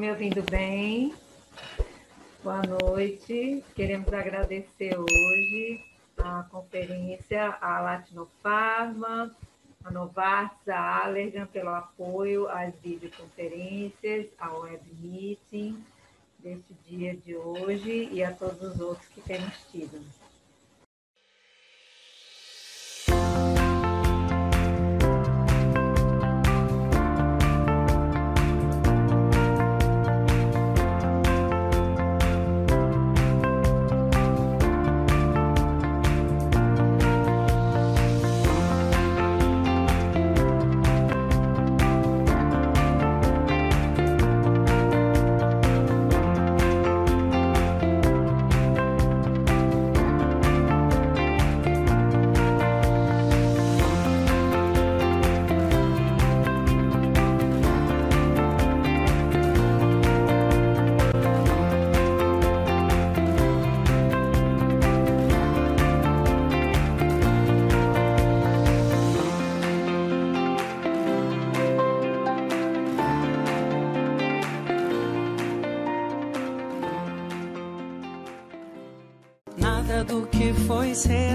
Me ouvindo bem? Boa noite. Queremos agradecer hoje a conferência à Latinofarma, a Novartis, a Allergan pelo apoio às videoconferências, ao web meeting deste dia de hoje e a todos os outros que temos tido. say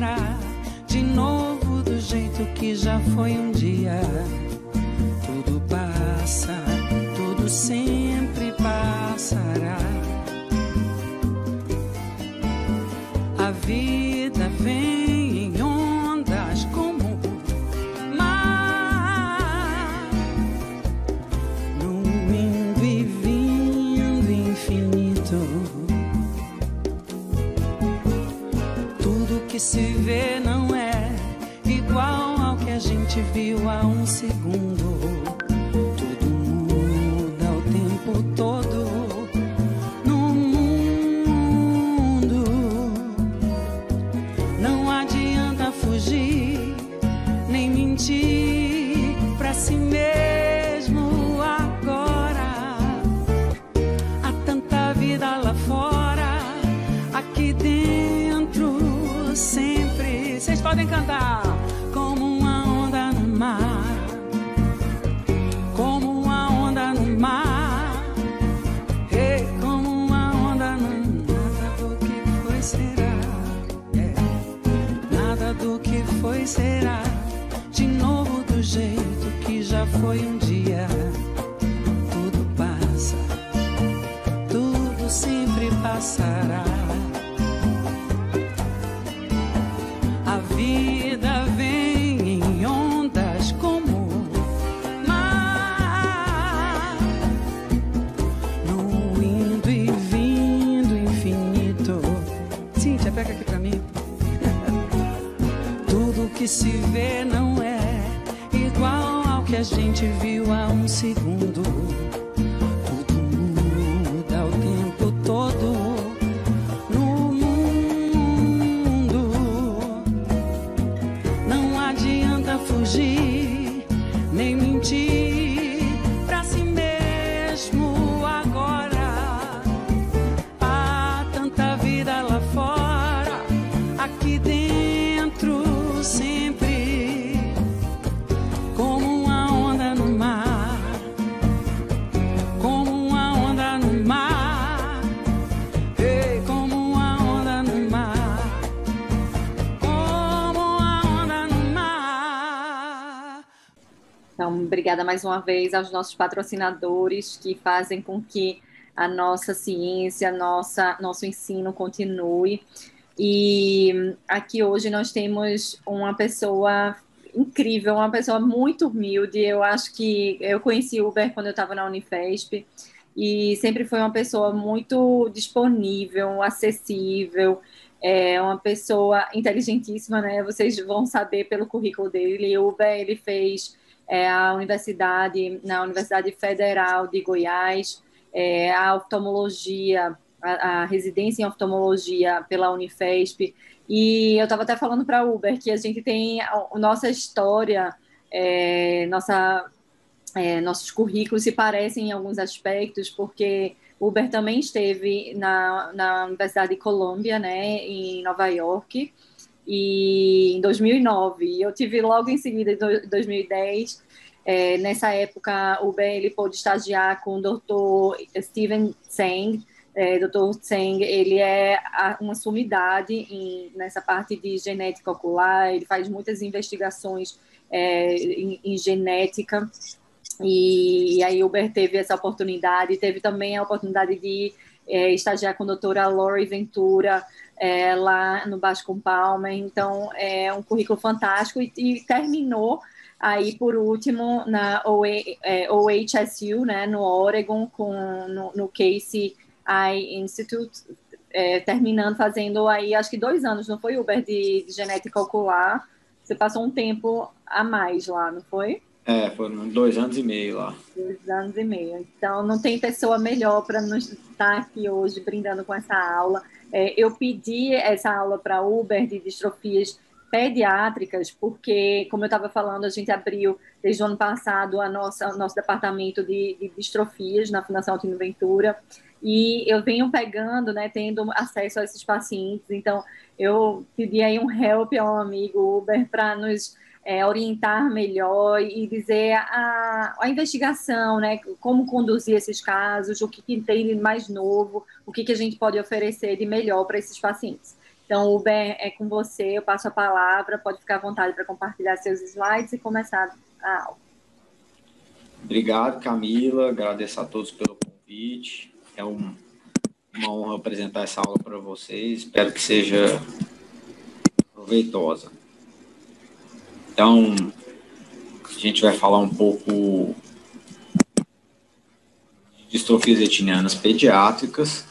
obrigada mais uma vez aos nossos patrocinadores que fazem com que a nossa ciência, nossa, nosso ensino continue. E aqui hoje nós temos uma pessoa incrível, uma pessoa muito humilde. Eu acho que eu conheci o Uber quando eu estava na Unifesp e sempre foi uma pessoa muito disponível, acessível, é uma pessoa inteligentíssima, né? Vocês vão saber pelo currículo dele. O Uber ele fez é, a universidade, na Universidade Federal de Goiás, é, a oftalmologia, a, a, residência em oftalmologia pela Unifesp. E eu estava até falando para a Uber que a gente tem a, a nossa história, é, nossa, é, nossos currículos se parecem em alguns aspectos, porque Uber também esteve na, na Universidade de Colômbia, né, em Nova York, e em 2009. Eu tive logo em seguida, em 2010, É, nessa época, o Ben ele pôde estagiar com o Dr. Steven Tseng. É, Dr. Tseng, ele é uma sumidade em, nessa parte de genética ocular, ele faz muitas investigações é, em, em, genética, e, e aí o Ben teve essa oportunidade, teve também a oportunidade de é, estagiar com a doutora Lori Ventura, é, lá no Basco Palmer, então é um currículo fantástico e, e terminou Aí, por último, na OHSU, é, né, no Oregon, com, no, no Casey Eye Institute, é, terminando fazendo aí, acho que dois anos, não foi, Uber, de, de, genética ocular? Você passou um tempo a mais lá, não foi? É, foram dois anos e meio lá. Dois anos e meio. Então, não tem pessoa melhor para nos estar aqui hoje brindando com essa aula. É, eu pedi essa aula para Uber de distrofias pediátricas, porque, como eu estava falando, a gente abriu desde o ano passado a nossa, o nosso departamento de, de distrofias na Fundação Altino Ventura, e eu venho pegando, né, tendo acesso a esses pacientes, então eu pedi aí um help ao amigo Uber para nos é, orientar melhor e dizer a, a investigação, né, como conduzir esses casos, o que, que tem de mais novo, o que, que a gente pode oferecer de melhor para esses pacientes. Então, Uber, é com você, eu passo a palavra, pode ficar à vontade para compartilhar seus slides e começar a aula. Obrigado, Camila, agradeço a todos pelo convite, é um, uma honra apresentar essa aula para vocês, espero que seja proveitosa. Então, a gente vai falar um pouco de distrofias retinianas pediátricas,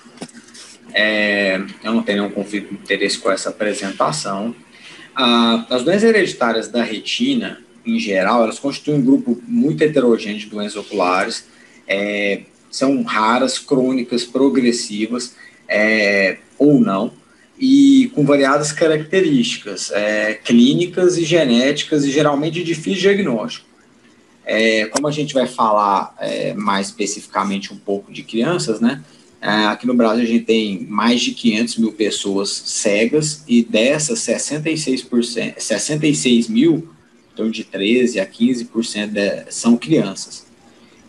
é, eu não tenho nenhum conflito de interesse com essa apresentação. Ah, as doenças hereditárias da retina, em geral, elas constituem um grupo muito heterogêneo de doenças oculares. É, são raras, crônicas, progressivas é, ou não, e com variadas características é, clínicas e genéticas, e geralmente de difícil diagnóstico. É, como a gente vai falar é, mais especificamente um pouco de crianças, né? É, aqui no Brasil a gente tem mais de 500 mil pessoas cegas e dessas 66%, 66 mil, então de 13 a 15% de, são crianças.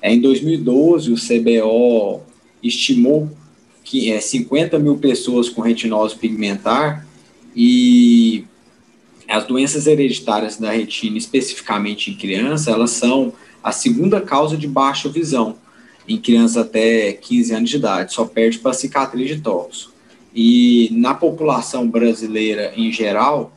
É, em 2012 o CBO estimou que é 50 mil pessoas com retinose pigmentar e as doenças hereditárias da retina, especificamente em criança, elas são a segunda causa de baixa visão em crianças até 15 anos de idade, só perde para cicatriz de torso. E na população brasileira em geral,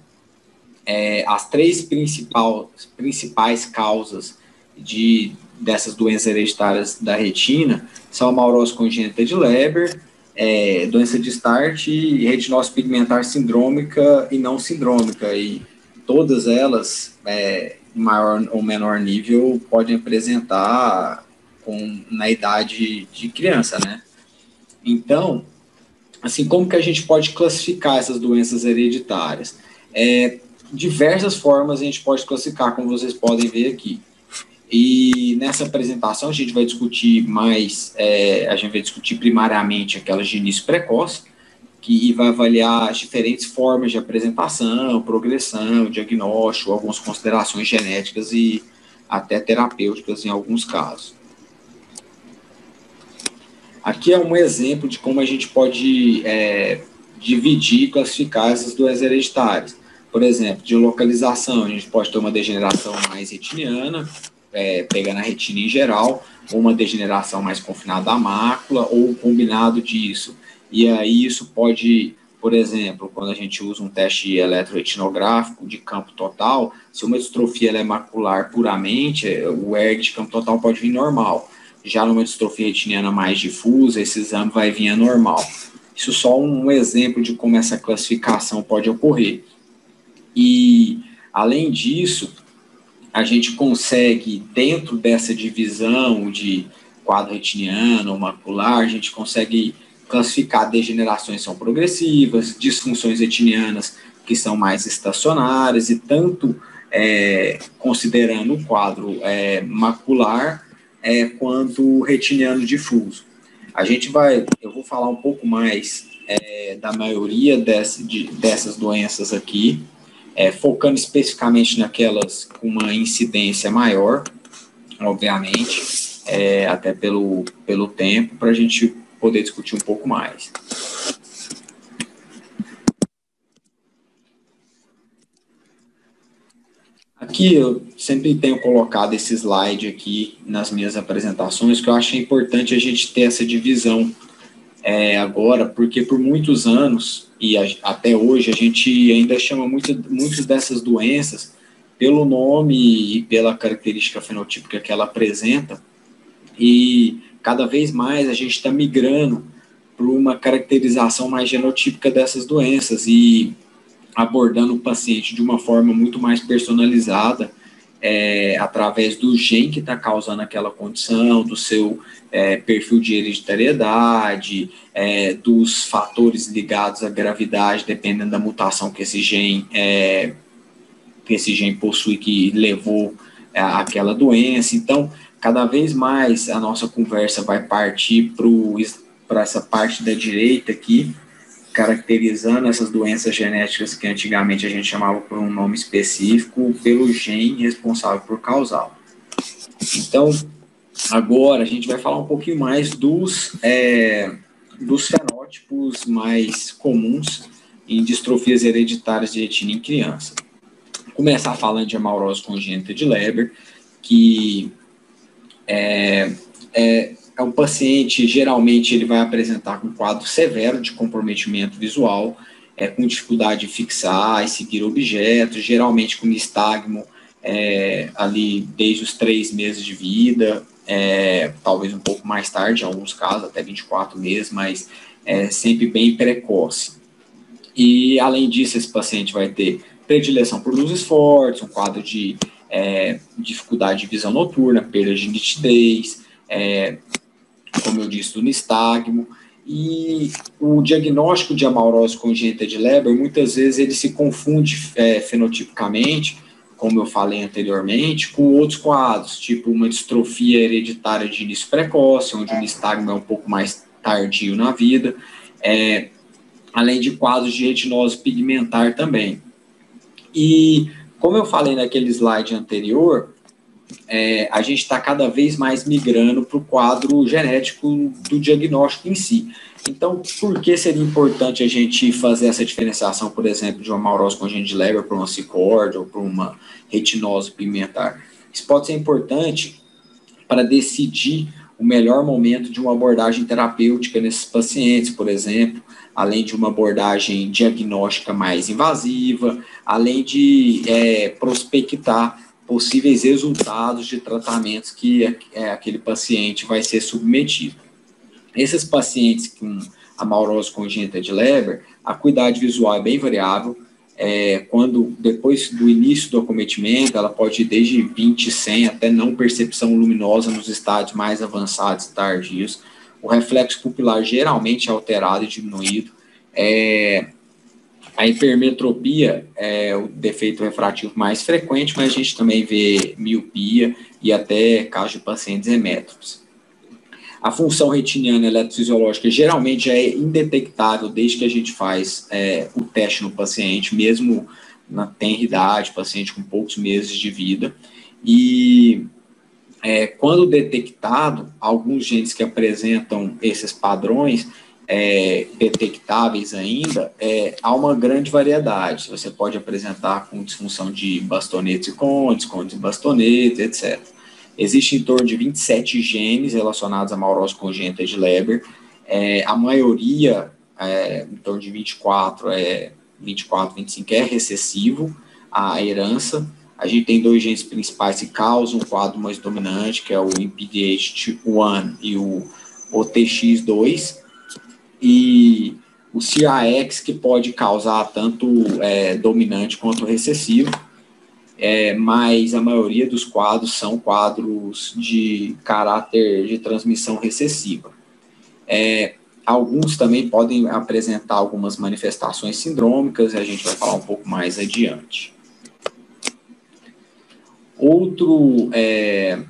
é, as três principal, principais causas de, dessas doenças hereditárias da retina são a maurose congênita de Leber, é, doença de Start e retinose pigmentar sindrômica e não sindrômica. E todas elas, é, maior ou menor nível, podem apresentar com, na idade de criança, né? Então, assim, como que a gente pode classificar essas doenças hereditárias? É, diversas formas a gente pode classificar, como vocês podem ver aqui. E nessa apresentação a gente vai discutir mais, é, a gente vai discutir primariamente aquelas de início precoce, que vai avaliar as diferentes formas de apresentação, progressão, diagnóstico, algumas considerações genéticas e até terapêuticas em alguns casos. Aqui é um exemplo de como a gente pode é, dividir e classificar essas doenças hereditárias. Por exemplo, de localização, a gente pode ter uma degeneração mais retiniana, é, pegando a retina em geral, ou uma degeneração mais confinada à mácula, ou um combinado disso. E aí isso pode, por exemplo, quando a gente usa um teste eletroretinográfico de campo total, se uma distrofia é macular puramente, o ERG de campo total pode vir normal já numa distrofia retiniana mais difusa, esse exame vai vir anormal. Isso só um exemplo de como essa classificação pode ocorrer. E, além disso, a gente consegue, dentro dessa divisão de quadro retiniano macular, a gente consegue classificar degenerações são progressivas, disfunções retinianas que são mais estacionárias, e tanto é, considerando o quadro é, macular, é, quanto retiniano difuso. A gente vai, eu vou falar um pouco mais é, da maioria desse, de, dessas doenças aqui, é, focando especificamente naquelas com uma incidência maior. obviamente, é, até pelo, pelo tempo, para a gente poder discutir um pouco mais. Aqui eu sempre tenho colocado esse slide aqui nas minhas apresentações, que eu acho importante a gente ter essa divisão é, agora, porque por muitos anos e a, até hoje a gente ainda chama muito, muitas dessas doenças pelo nome e pela característica fenotípica que ela apresenta, e cada vez mais a gente está migrando para uma caracterização mais genotípica dessas doenças e abordando o paciente de uma forma muito mais personalizada, é, através do gene que está causando aquela condição, do seu é, perfil de hereditariedade, é, dos fatores ligados à gravidade, dependendo da mutação que esse gene, é, que esse gene possui, que levou é, àquela doença. Então, cada vez mais a nossa conversa vai partir para essa parte da direita aqui, caracterizando essas doenças genéticas que antigamente a gente chamava por um nome específico, pelo gene responsável por causá-lo. Então, agora a gente vai falar um pouquinho mais dos, é, dos fenótipos mais comuns em distrofias hereditárias de retina em criança. Vou começar falando de amaurose congênita de Leber, que é, é, é um paciente, geralmente, ele vai apresentar um quadro severo de comprometimento visual, é, com dificuldade de fixar e seguir objetos, geralmente com nistagmo é, ali desde os três meses de vida, é, talvez um pouco mais tarde, em alguns casos, até 24 meses, mas é sempre bem precoce. E, além disso, esse paciente vai ter predileção por luzes fortes, um quadro de é, dificuldade de visão noturna, perda de nitidez, é, como eu disse, do nistagmo. E o diagnóstico de amaurose congênita de Leber, muitas vezes ele se confunde é, fenotipicamente, como eu falei anteriormente, com outros quadros, tipo uma distrofia hereditária de início precoce, onde o nistagmo é um pouco mais tardio na vida, é, além de quadros de retinose pigmentar também. E como eu falei naquele slide anterior, é, a gente está cada vez mais migrando para o quadro genético do diagnóstico em si. Então, por que seria importante a gente fazer essa diferenciação, por exemplo, de uma maurose congênita de Leber para uma cicórdia ou para uma retinose pigmentar? Isso pode ser importante para decidir o melhor momento de uma abordagem terapêutica nesses pacientes, por exemplo, além de uma abordagem diagnóstica mais invasiva, além de é, prospectar possíveis resultados de tratamentos que é, aquele paciente vai ser submetido. Esses pacientes com a congênita de Leber, a acuidade visual é bem variável, é, quando depois do início do acometimento, ela pode ir desde 20, 100 até não percepção luminosa nos estádios mais avançados e tardios. O reflexo pupilar geralmente é alterado e diminuído. É, a hipermetropia é o defeito refrativo mais frequente, mas a gente também vê miopia e até casos de pacientes hemétropes. A função retiniana eletrofisiológica geralmente é indetectável desde que a gente faz é, o teste no paciente, mesmo na tenra idade, paciente com poucos meses de vida. E é, quando detectado, alguns genes que apresentam esses padrões, é, detectáveis ainda, é, há uma grande variedade. Você pode apresentar com disfunção de bastonetes e condes, condes e bastonetes, etc. Existe em torno de 27 genes relacionados à maurose congênita de Leber. É, a maioria, é, em torno de 24, é, 24, 25, é recessivo, a herança. A gente tem dois genes principais que causam um quadro mais dominante, que é o MPDH1 e o OTX2 e o CAX que pode causar tanto é, dominante quanto recessivo, é, mas a maioria dos quadros são quadros de caráter de transmissão recessiva. É, alguns também podem apresentar algumas manifestações sindrômicas, e a gente vai falar um pouco mais adiante. Outro é,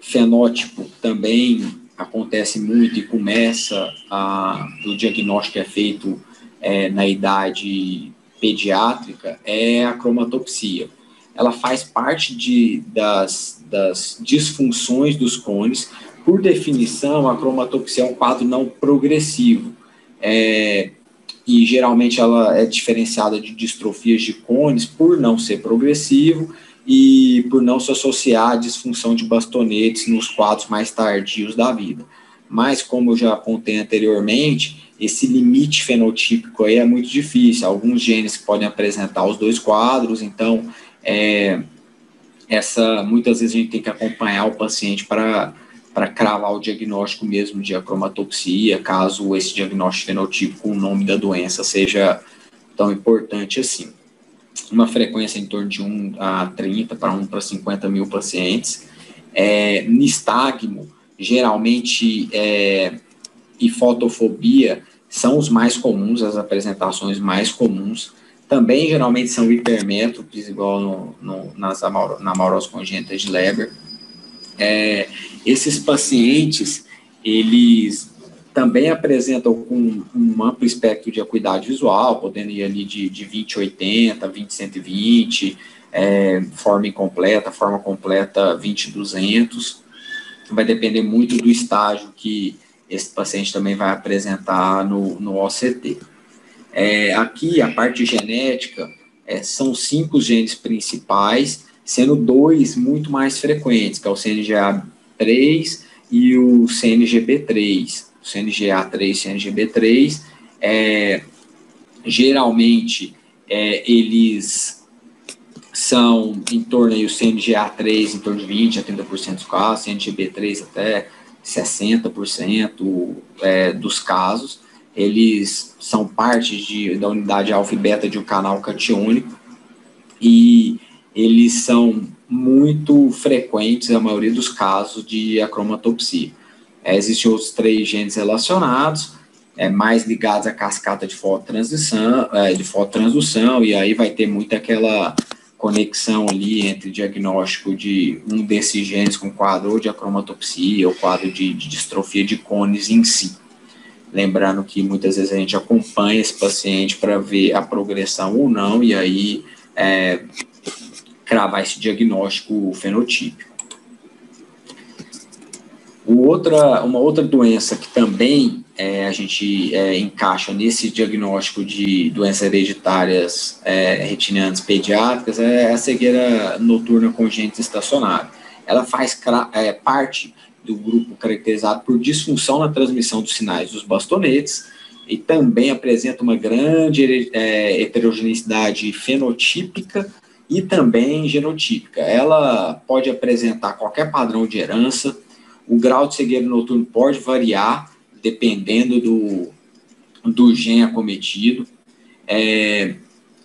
fenótipo também acontece muito e começa a, o diagnóstico é feito é, na idade pediátrica é a cromatopsia. ela faz parte de, das, das disfunções dos cones. Por definição, a cromatopsia é um quadro não progressivo. É, e geralmente ela é diferenciada de distrofias de cones por não ser progressivo e por não se associar à disfunção de bastonetes nos quadros mais tardios da vida. Mas, como eu já apontei anteriormente, esse limite fenotípico aí é muito difícil. Alguns genes podem apresentar os dois quadros, então é, essa muitas vezes a gente tem que acompanhar o paciente para para cravar o diagnóstico mesmo de acromatopsia, caso esse diagnóstico fenotípico, o nome da doença seja tão importante assim. Uma frequência em torno de 1 a 30 para 1 para 50 mil pacientes. É, nistagmo, geralmente, é, e fotofobia são os mais comuns, as apresentações mais comuns. Também, geralmente, são hipermétropes, igual no, no, nas na amaurose congênita de Leber. É, esses pacientes, eles também apresentam com um amplo espectro de acuidade visual, podendo ir ali de, de 20-80, 20-120, é, forma incompleta, forma completa 20-200. Vai depender muito do estágio que esse paciente também vai apresentar no, no OCT. É, aqui, a parte genética, é, são cinco genes principais, sendo dois muito mais frequentes, que é o CNGA3 e o CNGB3. O CNGA3 e CNGB3, é, geralmente, é, eles são em torno aí, o CNGA3 em torno de 20 a 30% dos casos, CNGB3 até 60% é, dos casos, eles são parte de, da unidade alfa e beta de um canal catiônico e eles são muito frequentes, a maioria dos casos, de acromatopsia. É, existem outros três genes relacionados, é, mais ligados à cascata de fototransição, é, de fototransdução, e aí vai ter muito aquela conexão ali entre diagnóstico de um desses genes com quadro ou de acromatopsia ou quadro de, de distrofia de cones em si. Lembrando que muitas vezes a gente acompanha esse paciente para ver a progressão ou não, e aí é, cravar esse diagnóstico fenotípico. Outra, uma outra doença que também é, a gente é, encaixa nesse diagnóstico de doenças hereditárias é, retinianas pediátricas é a cegueira noturna congênita estacionária. Ela faz é, parte do grupo caracterizado por disfunção na transmissão dos sinais dos bastonetes e também apresenta uma grande é, heterogeneidade fenotípica e também genotípica. Ela pode apresentar qualquer padrão de herança, o grau de cegueira noturno pode variar dependendo do, do gene acometido. É,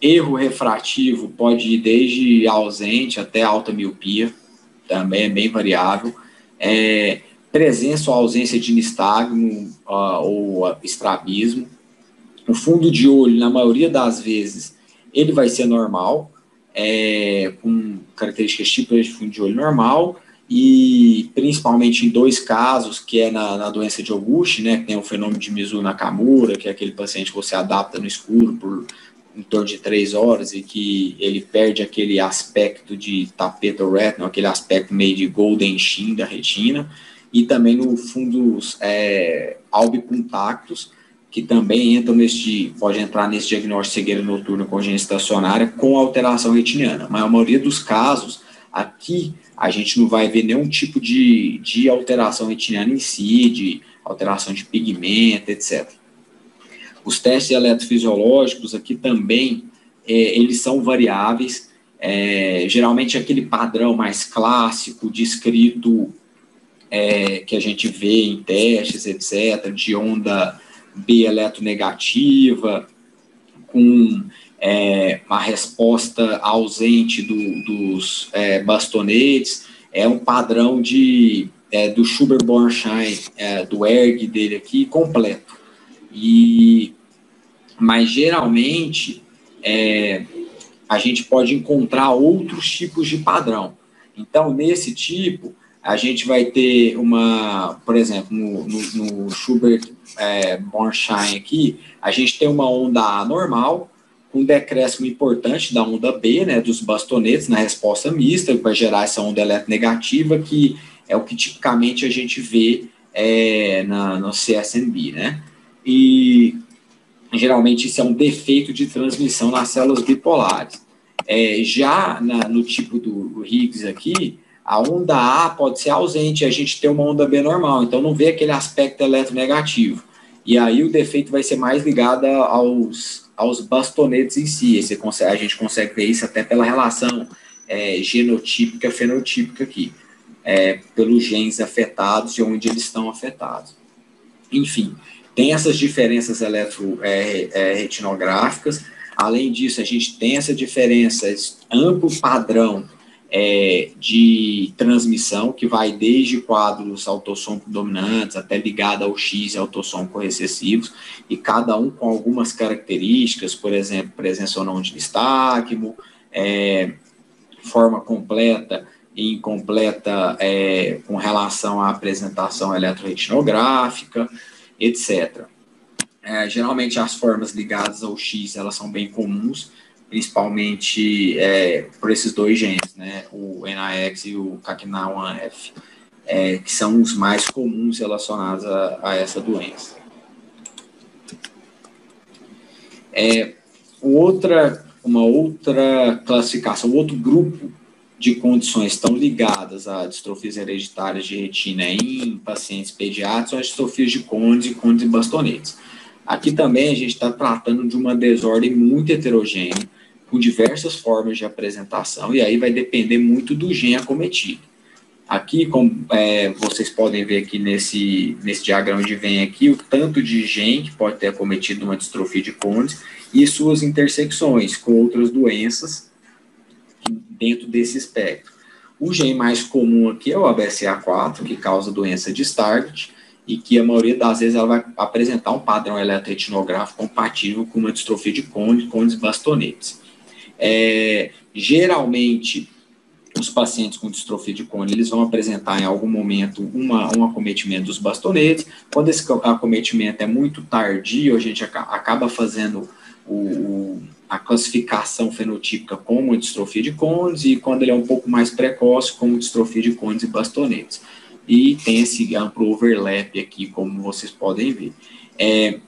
erro refrativo pode ir desde ausente até alta miopia, também é bem variável. É, presença ou ausência de nistagmo uh, ou estrabismo. O fundo de olho, na maioria das vezes, ele vai ser normal, é, com características típicas de fundo de olho normal, e principalmente em dois casos, que é na, na doença de Auguste, né, que tem o fenômeno de Mizu Nakamura, que é aquele paciente que você adapta no escuro por em torno de três horas e que ele perde aquele aspecto de tapeta retina, aquele aspecto meio de golden sheen da retina, e também no fundos é, albicontactos, que também entram neste, pode entrar nesse diagnóstico de cegueira noturna congênita estacionária com alteração retiniana. Mas a maioria dos casos, aqui a gente não vai ver nenhum tipo de, de alteração retiniana em si, de alteração de pigmento, etc. Os testes eletrofisiológicos aqui também, é, eles são variáveis, é, geralmente aquele padrão mais clássico, descrito, é, que a gente vê em testes, etc., de onda B eletronegativa, com é, uma resposta ausente do, dos é, bastonetes, é um padrão de, é, do Schubert-Bornstein, é, do ERG dele aqui, completo. E, mas geralmente é, a gente pode encontrar outros tipos de padrão. Então, nesse tipo, a gente vai ter uma, por exemplo, no, no, no Schubert é, Bornstein aqui, a gente tem uma onda A normal, um decréscimo importante da onda B, né, dos bastonetes na resposta mista, que vai gerar essa onda eletronegativa, que é o que tipicamente a gente vê é, na, no CSNB, né? E geralmente isso é um defeito de transmissão nas células bipolares. É, já na, no tipo do Higgs aqui, a onda A pode ser ausente e a gente tem uma onda B normal, então não vê aquele aspecto eletronegativo. E aí o defeito vai ser mais ligado aos, aos bastonetes em si. Consegue, a gente consegue ver isso até pela relação é, genotípica, fenotípica aqui, é, pelos genes afetados e onde eles estão afetados. Enfim, tem essas diferenças eletroretinográficas. É, é Além disso, a gente tem essa diferença, esse amplo padrão é, de transmissão, que vai desde quadros autossômicos dominantes até ligado ao X e autossômico recessivos, e cada um com algumas características, por exemplo, presença ou não de nistagmo, é, forma completa e incompleta é, com relação à apresentação eletroretinográfica, etc. É, geralmente as formas ligadas ao X elas são bem comuns, principalmente é, por esses dois genes, né, o NAX e o CACNA1F, é, que são os mais comuns relacionados a, a essa doença. É, outra, uma outra classificação, outro grupo de condições estão ligadas a distrofias hereditárias de retina em pacientes pediátricos são as distrofias de Condes e Condes e bastonetes. Aqui também a gente está tratando de uma desordem muito heterogênea, com diversas formas de apresentação, e aí vai depender muito do gene acometido. Aqui, como é, vocês podem ver aqui nesse, nesse diagrama de vem aqui, o tanto de gene que pode ter acometido uma distrofia de Condes e suas intersecções com outras doenças dentro desse espectro. O gene mais comum aqui é o ABCA4, que causa doença de Stargardt, e que a maioria das vezes ela vai apresentar um padrão eletroretinográfico compatível com uma distrofia de Condes, Condes bastonetes. É, geralmente, os pacientes com distrofia de cone, eles vão apresentar em algum momento uma, um acometimento dos bastonetes. Quando esse acometimento é muito tardio, a gente acaba fazendo o, a classificação fenotípica como distrofia de cones e quando ele é um pouco mais precoce, como distrofia de cones e bastonetes. E tem esse amplo overlap aqui, como vocês podem ver. É,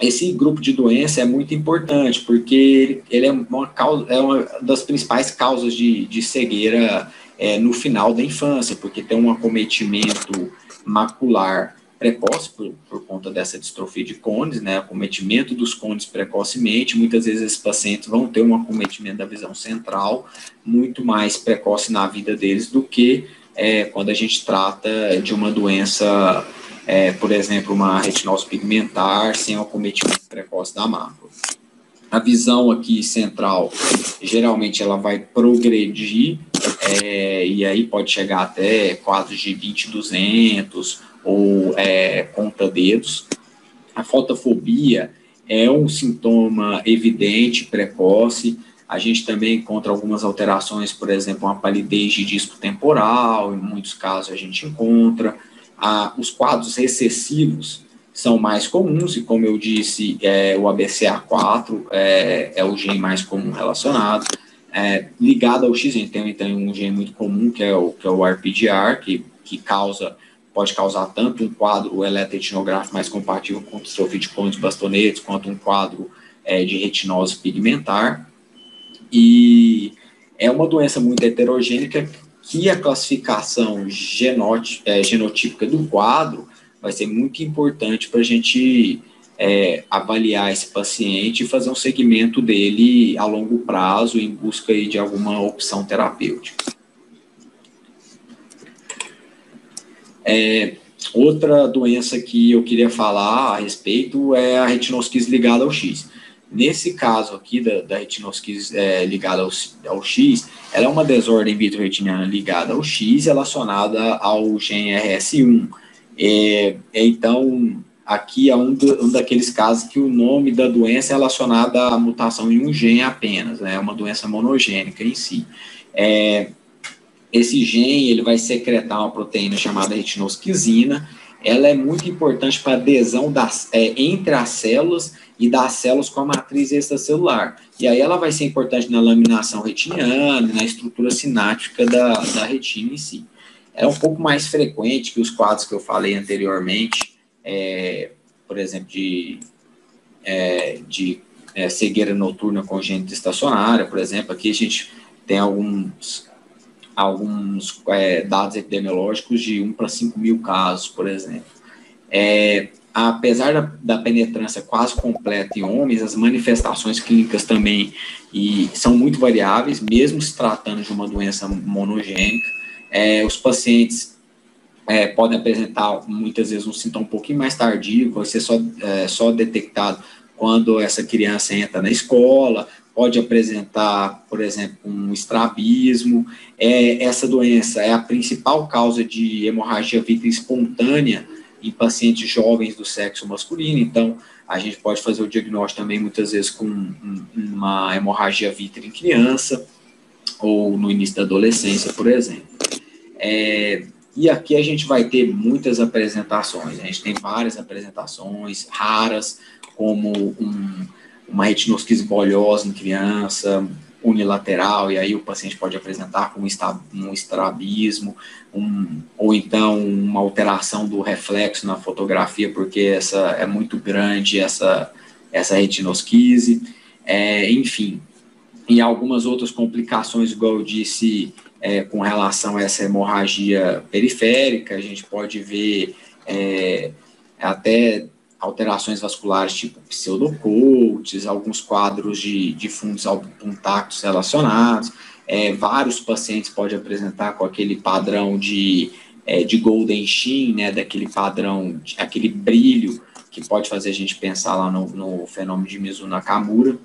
esse grupo de doença é muito importante, porque ele é uma, causa, é uma das principais causas de, de cegueira é, no final da infância, porque tem um acometimento macular precoce por, por conta dessa distrofia de cones, né, acometimento dos cones precocemente, muitas vezes esses pacientes vão ter um acometimento da visão central muito mais precoce na vida deles do que é, quando a gente trata de uma doença é, por exemplo, uma retinose pigmentar sem acometimento precoce da mácula. A visão aqui central, geralmente ela vai progredir, é, e aí pode chegar até quadros de 20-200 ou é, conta-dedos. A fotofobia é um sintoma evidente, precoce, a gente também encontra algumas alterações, por exemplo, uma palidez de disco temporal, em muitos casos a gente encontra, a, os quadros recessivos são mais comuns, e como eu disse, é, o ABCA4 é, é o gene mais comum relacionado. É, ligado ao X, a gente tem, tem um gene muito comum, que é o, que é o RPGR, que, que causa, pode causar tanto um quadro eletroetinográfico mais compatível com distrofia de cones bastonetes, quanto um quadro é, de retinose pigmentar. E é uma doença muito heterogênica que a classificação é, genotípica do quadro vai ser muito importante para a gente é, avaliar esse paciente e fazer um segmento dele a longo prazo em busca aí, de alguma opção terapêutica. É, outra doença que eu queria falar a respeito é a retinosquise ligada ao X. Nesse caso aqui da, da retinosquise é, ligada ao, ao, X, ela é uma desordem vitro-retiniana ligada ao X relacionada ao gene RS1. É, então, aqui é um, do, um, daqueles casos que o nome da doença é relacionada à mutação em um gene apenas, né? é uma doença monogênica em si. É, esse gene ele vai secretar uma proteína chamada retinosquisina, ela é muito importante para a adesão das, é, entre as células e das células com a matriz extracelular. E aí ela vai ser importante na laminação retiniana, na estrutura sináptica da, da retina em si. É um pouco mais frequente que os quadros que eu falei anteriormente, é, por exemplo, de, é, de é, cegueira noturna congênita estacionária, por exemplo, aqui a gente tem alguns, alguns é, dados epidemiológicos de 1 para 5 mil casos, por exemplo. É, apesar da, da, penetrância quase completa em homens, as manifestações clínicas também e, são muito variáveis, mesmo se tratando de uma doença monogênica. É, os pacientes é, podem apresentar muitas vezes um sintoma um pouquinho mais tardio, vai ser só, é, só detectado quando essa criança entra na escola, pode apresentar, por exemplo, um estrabismo. É, essa doença é a principal causa de hemorragia vítrea espontânea em pacientes jovens do sexo masculino, então a gente pode fazer o diagnóstico também muitas vezes com uma hemorragia vítrea em criança ou no início da adolescência, por exemplo. É, e aqui a gente vai ter muitas apresentações, a gente tem várias apresentações raras, como um, uma retinosquise bolhosa em criança, unilateral, e aí o paciente pode apresentar com um estrabismo, um, ou então uma alteração do reflexo na fotografia, porque essa é muito grande, essa, essa retinosquise, é, enfim, e algumas outras complicações, igual eu disse, é, com relação a essa hemorragia periférica, a gente pode ver é, até alterações vasculares tipo pseudocoates, alguns quadros de, de fundos contactos relacionados, é, vários pacientes podem apresentar com aquele padrão de, é, de golden sheen, né, daquele padrão, aquele brilho que pode fazer a gente pensar lá no, no fenômeno de Mizuno Nakamura.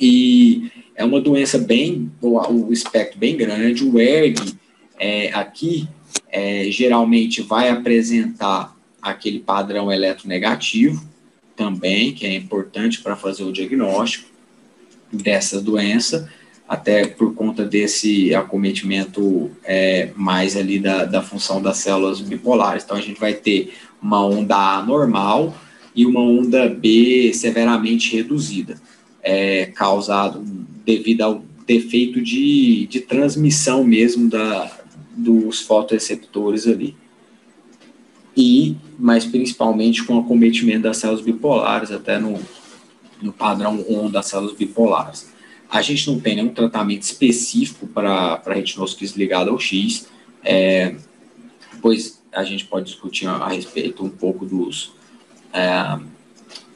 E é uma doença bem, o, o espectro bem grande, o ERG é, aqui é, geralmente vai apresentar aquele padrão eletronegativo também, que é importante para fazer o diagnóstico dessa doença, até por conta desse acometimento é, mais ali da, da função das células bipolares. Então, a gente vai ter uma onda A normal e uma onda B severamente reduzida, é, causado devido ao defeito de, de transmissão mesmo da, dos fotoreceptores ali e, mas principalmente com acometimento das células bipolares, até no, no padrão 1 das células bipolares. A gente não tem nenhum tratamento específico para retinosquise ligada ao X, é, pois a gente pode discutir a, a respeito um pouco dos, é,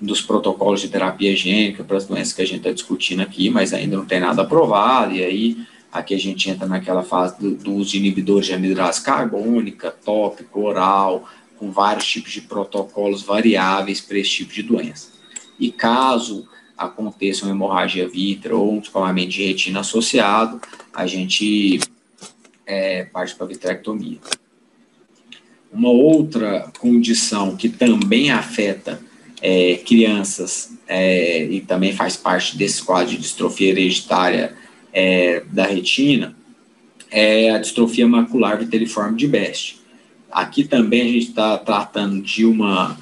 dos protocolos de terapia gênica para as doenças que a gente está discutindo aqui, mas ainda não tem nada aprovado, e aí aqui a gente entra naquela fase do, do uso de inibidores de amidrase carbônica, tópico, oral, com vários tipos de protocolos variáveis para esse tipo de doença. E caso aconteça uma hemorragia vítrea ou um descolamento de retina associado, a gente é, parte para a vitrectomia. Uma outra condição que também afeta é, crianças é, e também faz parte desse quadro de distrofia hereditária é, da retina é a distrofia macular viteliforme de Best. Aqui também a gente está tratando de uma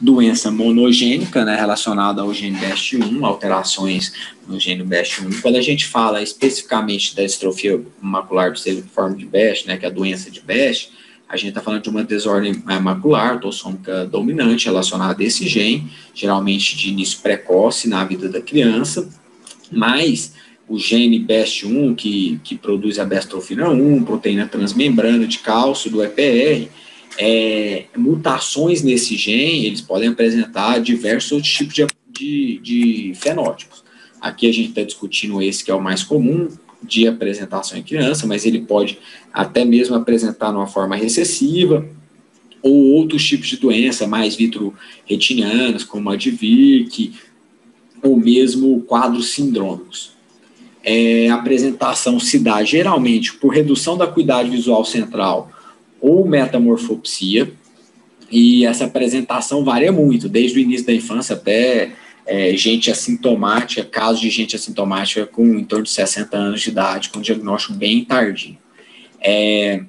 doença monogênica, né, relacionada ao gene BEST1, alterações no gene BEST1. Quando a gente fala especificamente da distrofia macular pseudoforme de Best, né, que é a doença de Best, a gente está falando de uma desordem é, macular autossômica dominante relacionada a esse gene, geralmente de início precoce na vida da criança, mas o gene BEST1, que, que produz a bestrofina 1, proteína transmembrana de cálcio do EPR, é, mutações nesse gene, eles podem apresentar diversos tipos de, de, de fenótipos. Aqui a gente está discutindo esse que é o mais comum de apresentação em criança, mas ele pode até mesmo apresentar numa forma recessiva, ou outros tipos de doença mais vitro-retinianas, como a de Vick, ou mesmo quadros sindrômicos é, apresentação se dá geralmente por redução da acuidade visual central ou metamorfopsia, e essa apresentação varia muito, desde o início da infância até é, gente assintomática, casos de gente assintomática com em torno de 60 anos de idade, com diagnóstico bem tardio. É,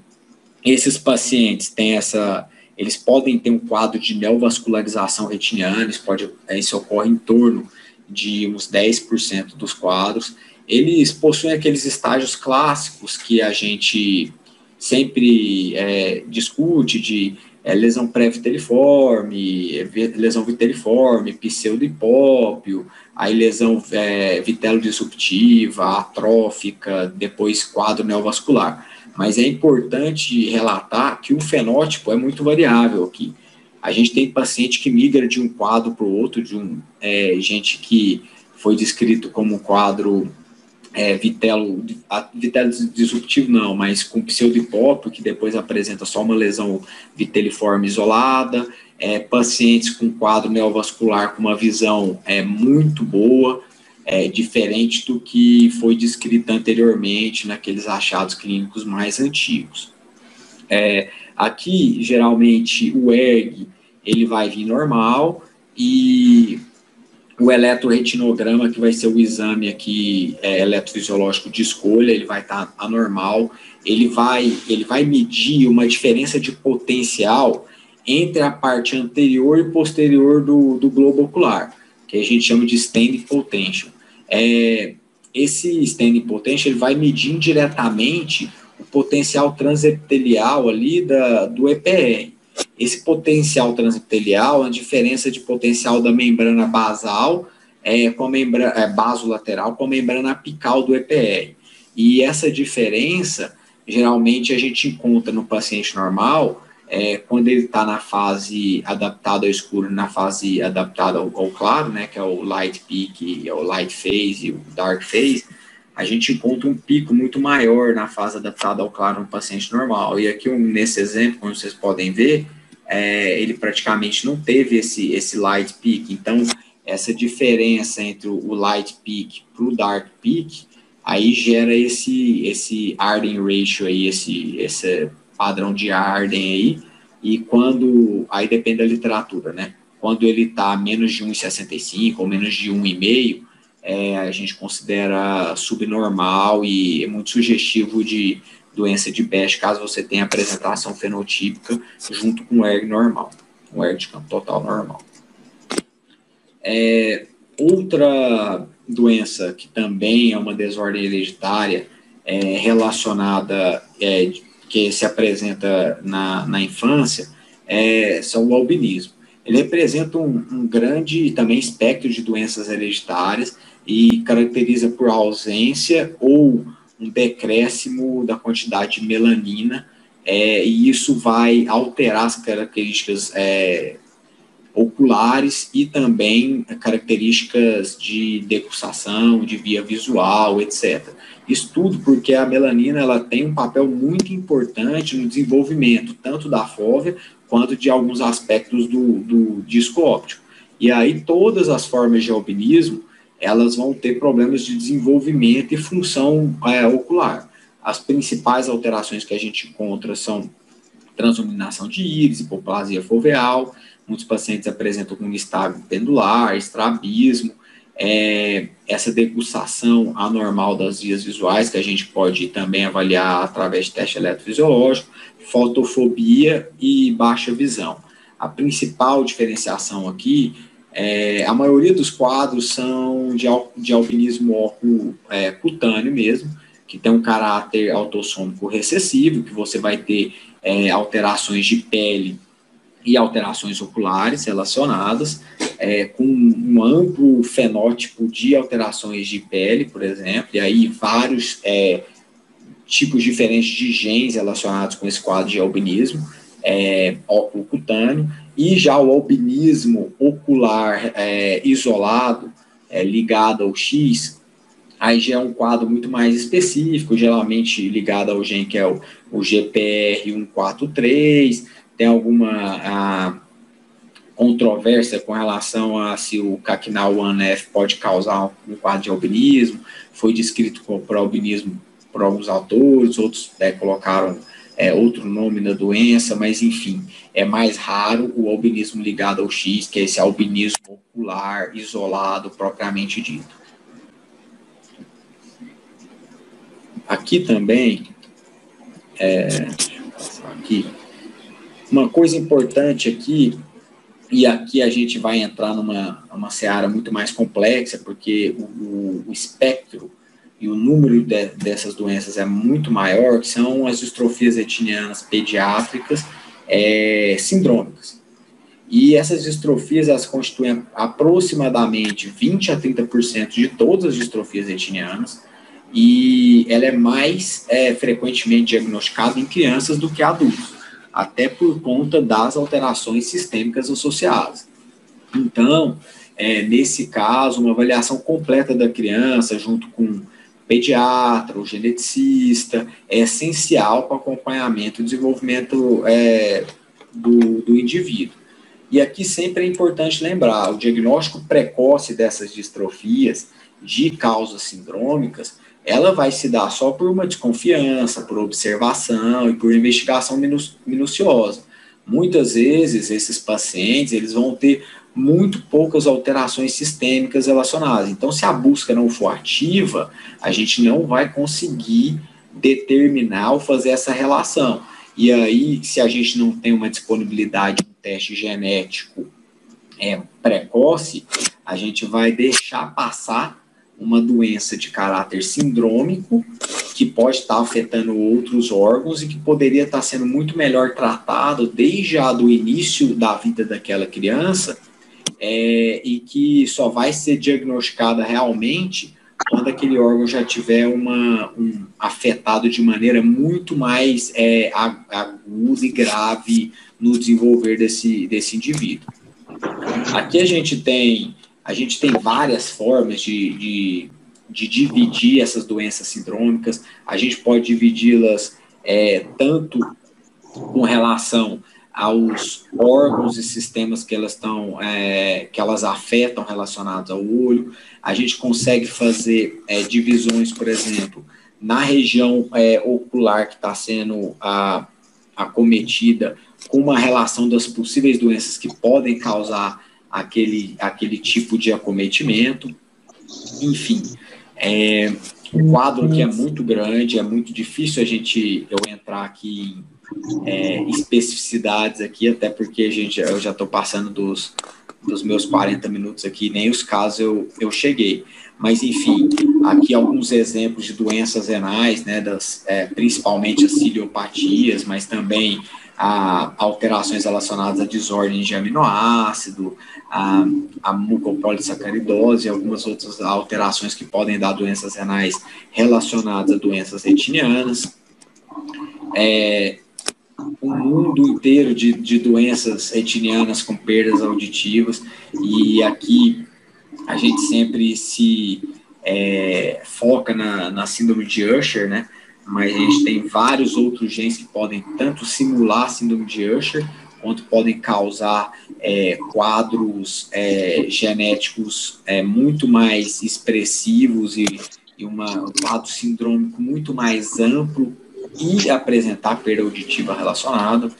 esses pacientes têm essa, eles podem ter um quadro de neovascularização retiniana, isso, pode, isso ocorre em torno de uns 10% dos quadros. Eles possuem aqueles estágios clássicos que a gente sempre é, discute de é, lesão pré-viteliforme, é, lesão viteliforme, pseudohipópio, aí lesão é, vitelo-disruptiva, atrófica, depois quadro neovascular. Mas é importante relatar que o fenótipo é muito variável aqui. A gente tem paciente que migra de um quadro para o outro, de um é, gente que foi descrito como um quadro é, vitelo, vitelo disruptivo não, mas com pseudopópio, que depois apresenta só uma lesão viteliforme isolada, é, pacientes com quadro neovascular com uma visão é, muito boa, é, diferente do que foi descrito anteriormente naqueles achados clínicos mais antigos. É, aqui, geralmente, o ERG, ele vai vir normal e o eletroretinograma, que vai ser o exame aqui é, eletrofisiológico de escolha, ele vai estar tá anormal, ele vai, ele vai medir uma diferença de potencial entre a parte anterior e posterior do, do globo ocular, que a gente chama de standing potential. É, esse standing potential ele vai medir indiretamente o potencial transepitelial ali da, do EPR. Esse potencial transepitelial a diferença de potencial da membrana basal é, com a membrana é, basolateral com a membrana apical do EPR. E essa diferença, geralmente, a gente encontra no paciente normal é, quando ele está na fase adaptada ao escuro, na fase adaptada ao, ao, claro, né, que é o light peak, é o light phase e o dark phase, a gente encontra um pico muito maior na fase adaptada ao claro no paciente normal. E aqui, nesse exemplo, como vocês podem ver, é, ele praticamente não teve esse, esse light peak. Então, essa diferença entre o light peak para o dark peak, aí gera esse, esse Arden ratio aí, esse, esse padrão de Arden aí, e quando, aí depende da literatura, né? Quando ele está menos de 1,65 ou menos de 1,5, é, a gente considera subnormal e é muito sugestivo de doença de Best, caso você tenha apresentação fenotípica junto com o ERG normal, um ERG de campo total normal. É, outra doença que também é uma desordem hereditária é, relacionada, é, que se apresenta na, na infância, é, são o albinismo. Ele representa um, um grande também espectro de doenças hereditárias e caracteriza por ausência ou um decréscimo da quantidade de melanina, é, e isso vai alterar as características é, oculares e também características de decussação, de via visual, etc. Isso tudo porque a melanina ela tem um papel muito importante no desenvolvimento tanto da fóvea quanto de alguns aspectos do, do disco óptico. E aí todas as formas de albinismo elas vão ter problemas de desenvolvimento e função é, ocular. As principais alterações que a gente encontra são transuminação de íris, hipoplasia foveal, muitos pacientes apresentam com estágio pendular, estrabismo, é, essa degustação anormal das vias visuais, que a gente pode também avaliar através de teste eletrofisiológico, fotofobia e baixa visão. A principal diferenciação aqui é, a maioria dos quadros são de, de albinismo óculo é, cutâneo mesmo, que tem um caráter autossômico recessivo, que você vai ter é, alterações de pele e alterações oculares relacionadas, é, com um amplo fenótipo de alterações de pele, por exemplo, e aí vários é, tipos diferentes de genes relacionados com esse quadro de albinismo é, óculo cutâneo, e já o albinismo ocular é, isolado, é, ligado ao X, aí já é um quadro muito mais específico, geralmente ligado ao gene que é o, o GPR143, tem alguma controvérsia com relação a se o CACNAL1F pode causar um quadro de albinismo, foi descrito por albinismo por alguns autores, outros é, colocaram é, outro nome da doença, mas enfim, é mais raro o albinismo ligado ao X, que é esse albinismo ocular isolado propriamente dito. Aqui também, é, aqui, uma coisa importante aqui, e aqui a gente vai entrar numa uma seara muito mais complexa, porque o, o espectro e o número de, dessas doenças é muito maior, que são as distrofias retinianas pediátricas é, sindrômicas. E essas distrofias, elas constituem aproximadamente 20 a 30% de todas as distrofias retinianas, e ela é mais é, frequentemente diagnosticada em crianças do que adultos, até por conta das alterações sistêmicas associadas. Então, é, nesse caso, uma avaliação completa da criança, junto com pediatra, o geneticista, é essencial para o acompanhamento e desenvolvimento é, do, do indivíduo. E aqui sempre é importante lembrar, o diagnóstico precoce dessas distrofias de causas sindrômicas, ela vai se dar só por uma desconfiança, por observação e por investigação minuciosa. Muitas vezes esses pacientes, eles vão ter muito poucas alterações sistêmicas relacionadas. Então, se a busca não for ativa, a gente não vai conseguir determinar ou fazer essa relação. E aí, se a gente não tem uma disponibilidade de um teste genético é, precoce, a gente vai deixar passar uma doença de caráter sindrômico que pode estar afetando outros órgãos e que poderia estar sendo muito melhor tratado desde já do início da vida daquela criança é, e que só vai ser diagnosticada realmente quando aquele órgão já tiver uma, um, afetado de maneira muito mais é, aguda e grave no desenvolver desse, desse indivíduo. Aqui a gente tem a gente tem várias formas de, de, de dividir essas doenças sindrômicas. A gente pode dividi-las é, tanto com relação aos órgãos e sistemas que elas estão é, que elas afetam relacionados ao olho. A gente consegue fazer é, divisões, por exemplo, na região é, ocular que está sendo a, acometida com uma relação das possíveis doenças que podem causar aquele, aquele tipo de acometimento. Enfim, é, o quadro aqui é muito grande, é muito difícil a gente eu entrar aqui em é, especificidades aqui, até porque gente, eu já estou passando dos, dos meus 40 minutos aqui, nem os casos eu, eu cheguei. Mas, enfim, aqui alguns exemplos de doenças renais, né, das, é, principalmente as ciliopatias, mas também a alterações relacionadas a desordem de aminoácido, a, a mucopolisacaridose e algumas outras alterações que podem dar doenças renais relacionadas a doenças retinianas. É, um mundo inteiro de, de doenças retinianas com perdas auditivas, e aqui a gente sempre se é, foca na, na síndrome de Usher, né? mas a gente tem vários outros genes que podem tanto simular a síndrome de Usher, quanto podem causar é, quadros é, genéticos é, muito mais expressivos e, e uma, um quadro sindrômico muito mais amplo e apresentar perda auditiva relacionada.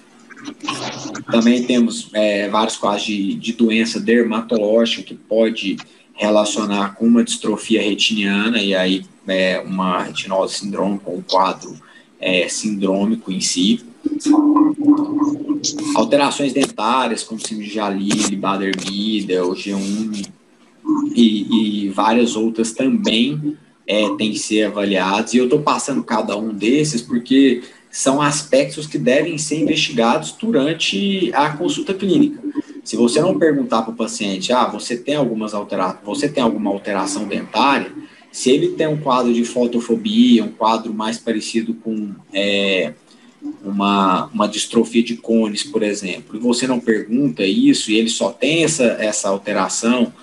Também temos é, vários quadros de, de doença dermatológica que pode relacionar com uma distrofia retiniana e aí é, uma retinose sindrômica, um quadro é, sindrômico em si. Alterações dentárias, como síndrome de Jalili, Bader-Biedl, G1 e, e várias outras também é, têm que ser avaliados. E eu estou passando cada um desses porque são aspectos que devem ser investigados durante a consulta clínica. Se você não perguntar para o paciente, ah, você tem algumas alterações, você tem alguma alteração dentária, se ele tem um quadro de fotofobia, um quadro mais parecido com é, uma, uma distrofia de cones, por exemplo, e você não pergunta isso e ele só tem essa, essa alteração,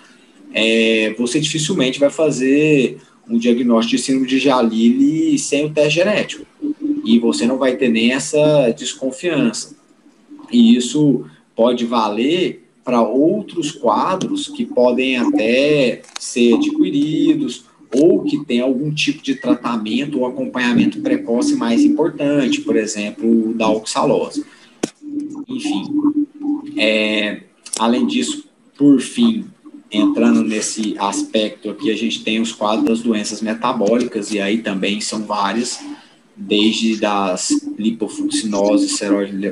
é, você dificilmente vai fazer um diagnóstico de síndrome de Jalili sem o teste genético. E você não vai ter nem essa desconfiança. E isso pode valer para outros quadros que podem até ser adquiridos ou que tem algum tipo de tratamento ou acompanhamento precoce mais importante, por exemplo, da oxalose. Enfim, é, além disso, por fim, entrando nesse aspecto aqui, a gente tem os quadros das doenças metabólicas, e aí também são várias, desde das lipofuscinoses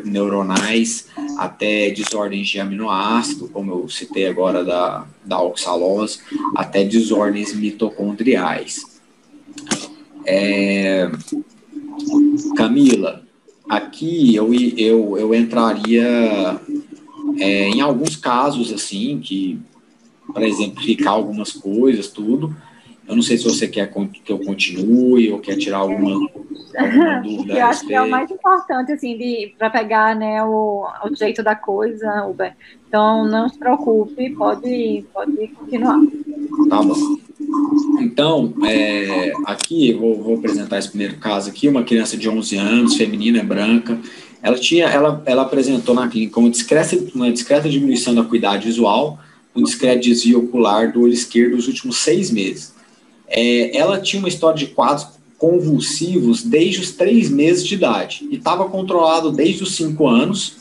neuronais até desordens de aminoácido, como eu citei agora da, da oxalose, até desordens mitocondriais. É, Camila, aqui eu, eu, eu entraria é, em alguns casos, assim, que, para exemplificar algumas coisas, tudo, eu não sei se você quer que eu continue ou quer tirar alguma, alguma dúvida. eu acho que é o mais importante, assim, para pegar né, o, o jeito da coisa, Uber. Então, não se preocupe, pode, pode continuar. Tá bom. Então, é, aqui, eu vou, vou, apresentar esse primeiro caso aqui, uma criança de 11 anos, feminina, branca, ela tinha, ela, ela apresentou na clínica uma discreta, uma discreta diminuição da acuidade visual, um discreto desvio ocular do olho esquerdo nos últimos seis meses é, ela tinha uma história de quadros convulsivos desde os três meses de idade e estava controlado desde os cinco anos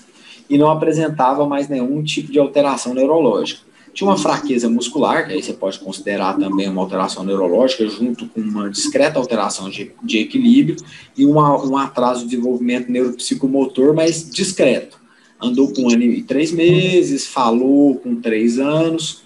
e não apresentava mais nenhum tipo de alteração neurológica. Tinha uma fraqueza muscular, que aí você pode considerar também uma alteração neurológica, junto com uma discreta alteração de, de equilíbrio e uma, um atraso de desenvolvimento neuropsicomotor, mas discreto. Andou com um ano e três meses, falou com três anos,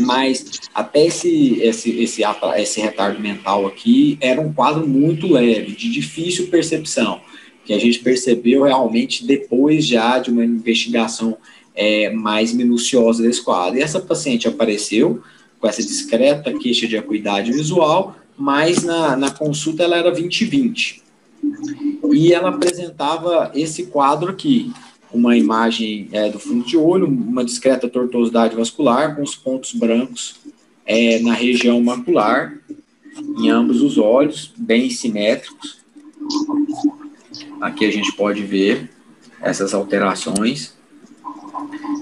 mas até esse, esse, esse, esse retardo mental aqui era um quadro muito leve, de difícil percepção, que a gente percebeu realmente depois já de uma investigação é, mais minuciosa desse quadro. E essa paciente apareceu com essa discreta queixa de acuidade visual, mas na, na consulta ela era 20-20. E ela apresentava esse quadro aqui, uma imagem é, do fundo de olho, uma discreta tortuosidade vascular com os pontos brancos é, na região macular, em ambos os olhos, bem simétricos. Aqui a gente pode ver essas alterações.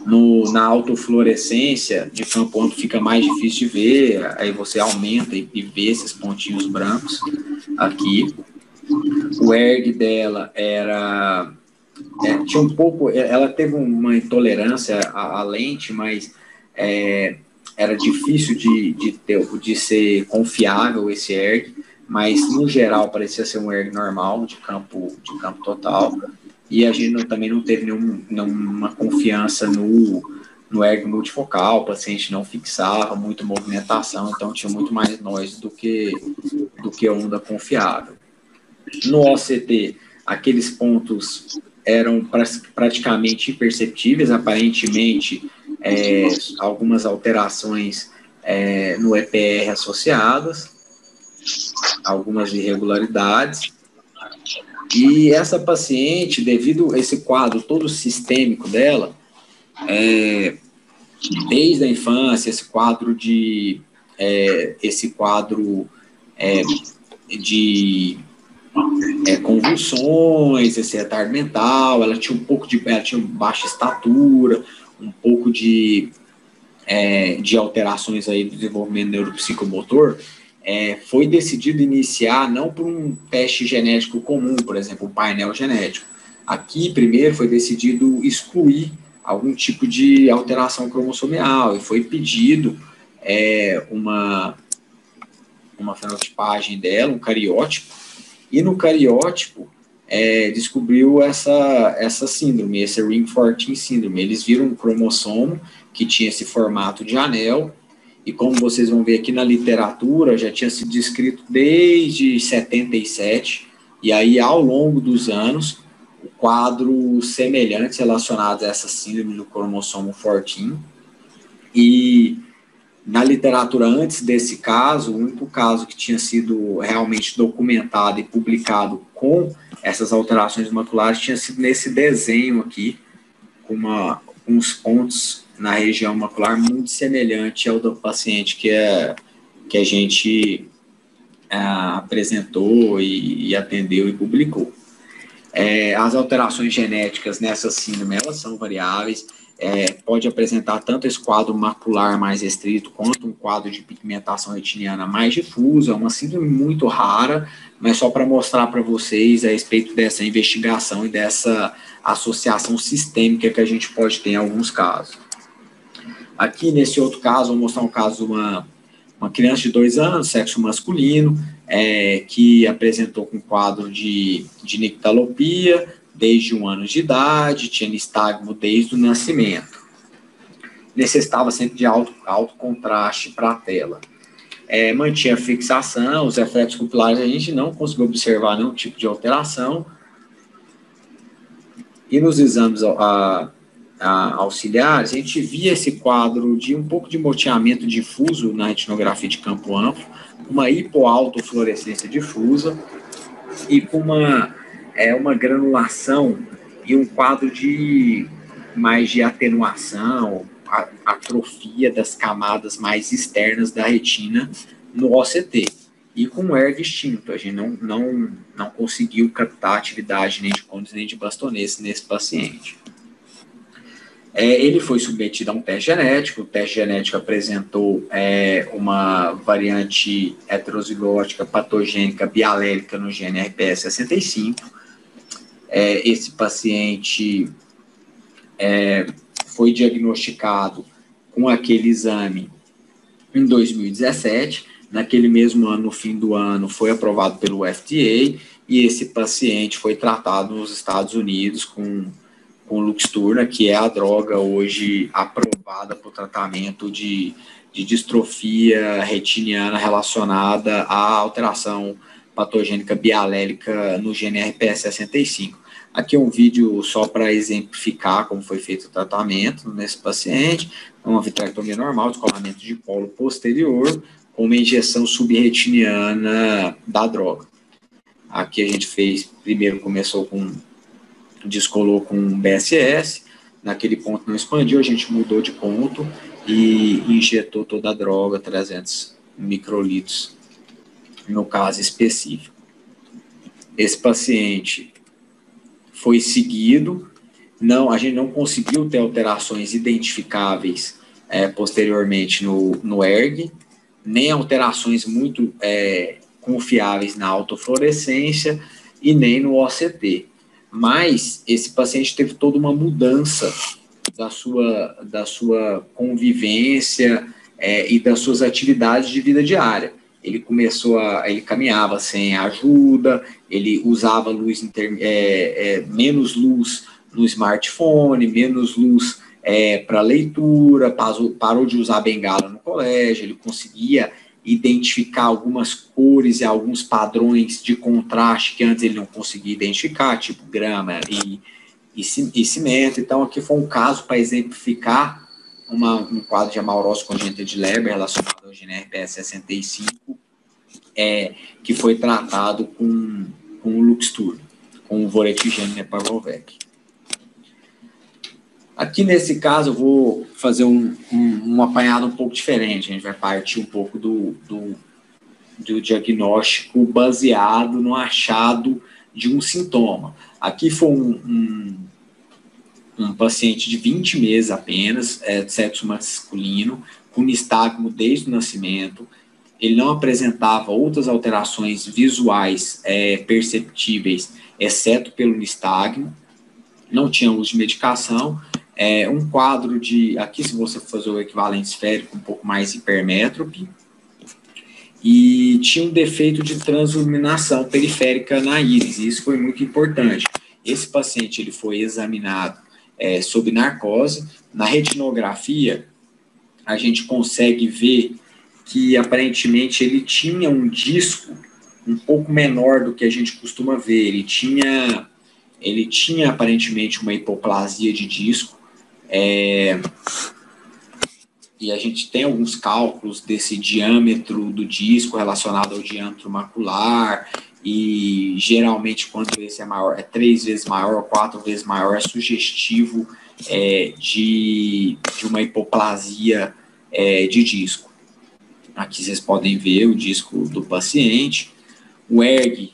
No, na autofluorescência de campo amplo fica mais difícil de ver, aí você aumenta e, e vê esses pontinhos brancos aqui. O ERG dela era é, tinha um pouco, é, ela teve uma intolerância à, à lente, mas é, era difícil de, de, ter, de ser confiável esse ERG, mas no geral parecia ser um ERG normal, de campo, de campo total, e a gente não, também não teve nenhum, nenhuma confiança no, no ERG multifocal, o paciente não fixava, muita movimentação, então tinha muito mais noise do que, do que onda confiável. No OCT, aqueles pontos eram praticamente imperceptíveis, aparentemente é, algumas alterações é, no EPR associadas, algumas irregularidades. E essa paciente, devido a esse quadro todo sistêmico dela, é, desde a infância, esse quadro de é, esse quadro é, de é, convulsões, esse retardo mental, ela tinha um pouco de, ela tinha baixa estatura, um pouco de, é, de alterações aí do desenvolvimento neuropsicomotor, é, foi decidido iniciar não por um teste genético comum, por exemplo, um painel genético. Aqui, primeiro, foi decidido excluir algum tipo de alteração cromossomial e foi pedido é, uma, uma fenotipagem dela, um cariótipo, e no cariótipo, é, descobriu essa, essa síndrome, esse ring 14 síndrome. Eles viram um cromossomo que tinha esse formato de anel, e como vocês vão ver aqui na literatura, já tinha sido descrito desde 77, e aí ao longo dos anos, o quadro semelhantes relacionados a essa síndrome do cromossomo 14, e na literatura antes desse caso, o único caso que tinha sido realmente documentado e publicado com essas alterações maculares tinha sido nesse desenho aqui, com uma, uns pontos na região macular muito semelhante ao do paciente que, é, que a gente é, apresentou e, e, atendeu e publicou. É, as alterações genéticas nessa síndrome, elas são variáveis, é, pode apresentar tanto esse quadro macular mais restrito, quanto um quadro de pigmentação retiniana mais difusa, uma síndrome muito rara, mas só para mostrar para vocês a respeito dessa investigação e dessa associação sistêmica que a gente pode ter em alguns casos. Aqui, nesse outro caso, vou mostrar um caso de uma, uma criança de dois anos, sexo masculino, é, que apresentou com quadro de, de nictalopia desde um ano de idade, tinha nistagmo desde o nascimento. Necessitava sempre de alto, alto contraste para a tela. É, mantinha fixação, os efeitos pupilares a gente não conseguiu observar nenhum tipo de alteração. E nos exames a, a, auxiliares, a gente via esse quadro de um pouco de moteamento difuso na retinografia de campo amplo, uma hipoautofluorescência difusa e com uma, é, uma granulação e um quadro de mais de atenuação, atrofia das camadas mais externas da retina no OCT. E com o ERG extinto, a gente não, não, não conseguiu captar atividade nem de côndice nem de bastonese nesse paciente. É, ele foi submetido a um teste genético, o teste genético apresentou é, uma variante heterozigótica patogênica bialélica no gene RPS 65. É, esse paciente é, foi diagnosticado com aquele exame em 2017. Naquele mesmo ano, no fim do ano, foi aprovado pelo FDA e esse paciente foi tratado nos Estados Unidos com com Luxturna, que é a droga hoje aprovada para o tratamento de, de distrofia retiniana relacionada à alteração patogênica bialélica no gene RPS65. Aqui é um vídeo só para exemplificar como foi feito o tratamento nesse paciente. É uma vitrectomia normal, descolamento de polo posterior, com uma injeção subretiniana da droga. Aqui a gente fez, primeiro começou com descolou com BSS, naquele ponto não expandiu, a gente mudou de ponto e injetou toda a droga, 300 microlitros, no caso específico. Esse paciente foi seguido, não, a gente não conseguiu ter alterações identificáveis é, posteriormente no, no ERG, nem alterações muito é, confiáveis na autofluorescência e nem no OCT mas esse paciente teve toda uma mudança da sua, da sua convivência é, e das suas atividades de vida diária. Ele começou a, ele caminhava sem ajuda, ele usava luz inter, é, é, menos luz no smartphone, menos luz é, para leitura, parou, parou de usar bengala no colégio, ele conseguia identificar algumas cores e alguns padrões de contraste que antes ele não conseguia identificar, tipo grama e, e, cimento. Então, aqui foi um caso para exemplificar uma, um quadro de amaurose congênita de Leber relacionado ao GNRPS 65, é, que foi tratado com, com o Luxtur, com o Voretigene Neparvovec. Aqui nesse caso eu vou fazer um, um, um, apanhado um pouco diferente. A gente vai partir um pouco do, do, do diagnóstico baseado no achado de um sintoma. Aqui foi um, um, um paciente de 20 meses apenas, é, sexo masculino, com nistagmo desde o nascimento. Ele não apresentava outras alterações visuais é, perceptíveis, exceto pelo nistagmo. Não tinha uso de medicação é, um quadro de, aqui se você fazer o equivalente esférico, um pouco mais hipermétrope, e tinha um defeito de transiluminação periférica na íris, e isso foi muito importante. Esse paciente ele foi examinado é, sob narcose, na retinografia a gente consegue ver que aparentemente ele tinha um disco um pouco menor do que a gente costuma ver, ele tinha ele tinha aparentemente uma hipoplasia de disco, é, e a gente tem alguns cálculos desse diâmetro do disco relacionado ao diâmetro macular, e geralmente quando esse é maior, é três vezes maior quatro vezes maior, é sugestivo é, de, de uma hipoplasia é, de disco. Aqui vocês podem ver o disco do paciente. O ERG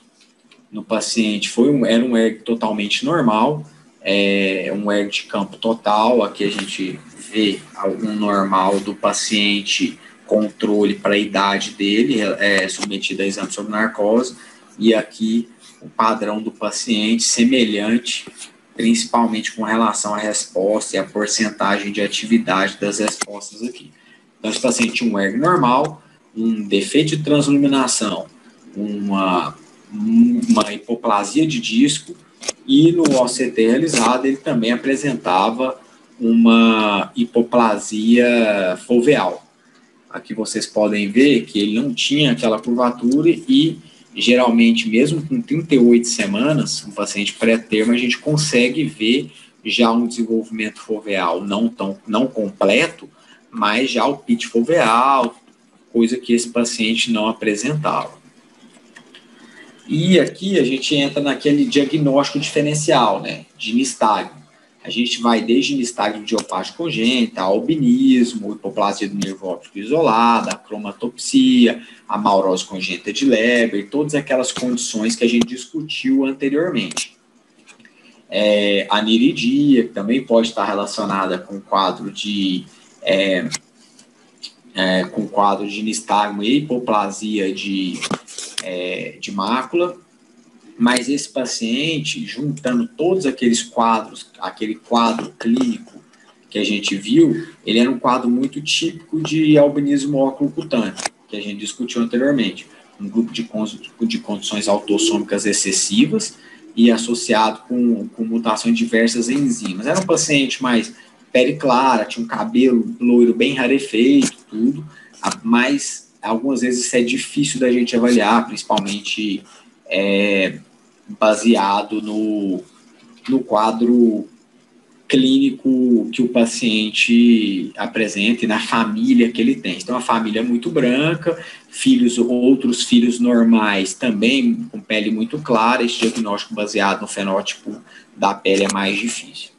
no paciente foi um, era um ERG totalmente normal, é um ERG de campo total. Aqui a gente vê um normal do paciente, controle para a idade dele, é, submetido a exame sob narcose, e aqui o padrão do paciente semelhante, principalmente com relação à resposta e à porcentagem de atividade das respostas aqui. Então, esse paciente tinha um ERG normal, um defeito de transiluminação, uma, uma hipoplasia de disco e no OCT realizado ele também apresentava uma hipoplasia foveal. Aqui vocês podem ver que ele não tinha aquela curvatura e geralmente mesmo com 38 semanas, um paciente pré-termo, a gente consegue ver já um desenvolvimento foveal não tão não completo, mas já o pitch foveal, coisa que esse paciente não apresentava. E aqui a gente entra naquele diagnóstico diferencial, né, de nistagmo. A gente vai desde nistagmo idiopático congênita, albinismo, hipoplasia do nervo óptico isolada, cromatopsia, a maurose congênita de Leber, todas aquelas condições que a gente discutiu anteriormente. É, a niridia, que também pode estar relacionada com quadro de é, é, com quadro de nistagmo e hipoplasia de, é, de mácula, mas esse paciente, juntando todos aqueles quadros, aquele quadro clínico que a gente viu, ele era um quadro muito típico de albinismo oculocutâneo, que a gente discutiu anteriormente. Um grupo de, de condições autossômicas excessivas, e associado com, com mutações de diversas enzimas. Era um paciente mais pele clara, tinha um cabelo loiro bem rarefeito, tudo, mas algumas vezes isso é difícil da gente avaliar, principalmente é, baseado no, no quadro clínico que o paciente apresenta e na família que ele tem. Então, a família é muito branca, filhos, outros filhos normais também com pele muito clara, esse diagnóstico baseado no fenótipo da pele é mais difícil.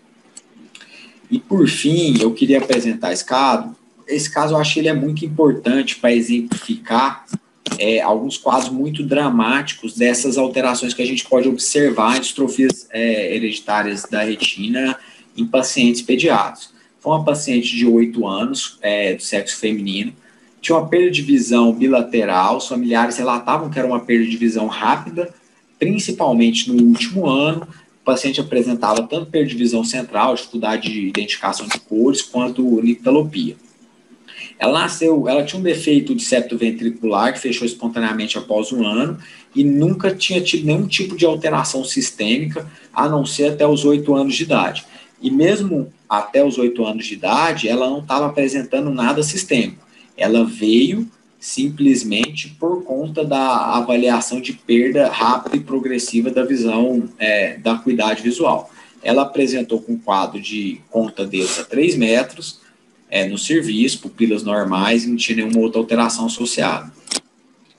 E, por fim, eu queria apresentar esse caso. Esse caso eu acho que ele é muito importante para exemplificar é, alguns quadros muito dramáticos dessas alterações que a gente pode observar em distrofias é, hereditárias da retina em pacientes pediátricos. Foi uma paciente de 8 anos, é, do sexo feminino, tinha uma perda de visão bilateral, os familiares relatavam que era uma perda de visão rápida, principalmente no último ano. Paciente apresentava tanto perda de visão central, dificuldade de identificação de cores, quanto nictalopia. Ela nasceu, ela tinha um defeito de septo ventricular que fechou espontaneamente após um ano e nunca tinha tido nenhum tipo de alteração sistêmica, a não ser até os oito anos de idade. E mesmo até os oito anos de idade, ela não estava apresentando nada sistêmico. Ela veio simplesmente por conta da avaliação de perda rápida e progressiva da visão é, da acuidade visual. Ela apresentou com quadro de conta Deus a 3 metros é, no serviço, pupilas normais não tinha nenhuma outra alteração associada.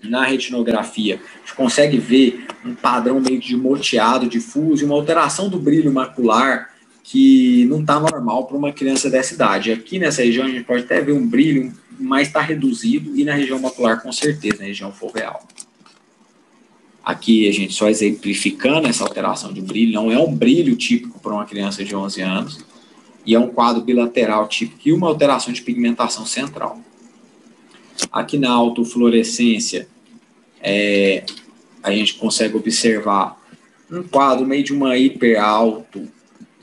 Na retinografia, a gente consegue ver um padrão meio de moteado, difuso, e uma alteração do brilho macular que não está normal para uma criança dessa idade. Aqui nessa região a gente pode até ver um brilho, mas está reduzido, e na região macular com certeza, na região foveal. Aqui a gente só exemplificando essa alteração de brilho, não é um brilho típico para uma criança de 11 anos, e é um quadro bilateral típico e uma alteração de pigmentação central. Aqui na autofluorescência, é, a gente consegue observar um quadro meio de uma hiperalto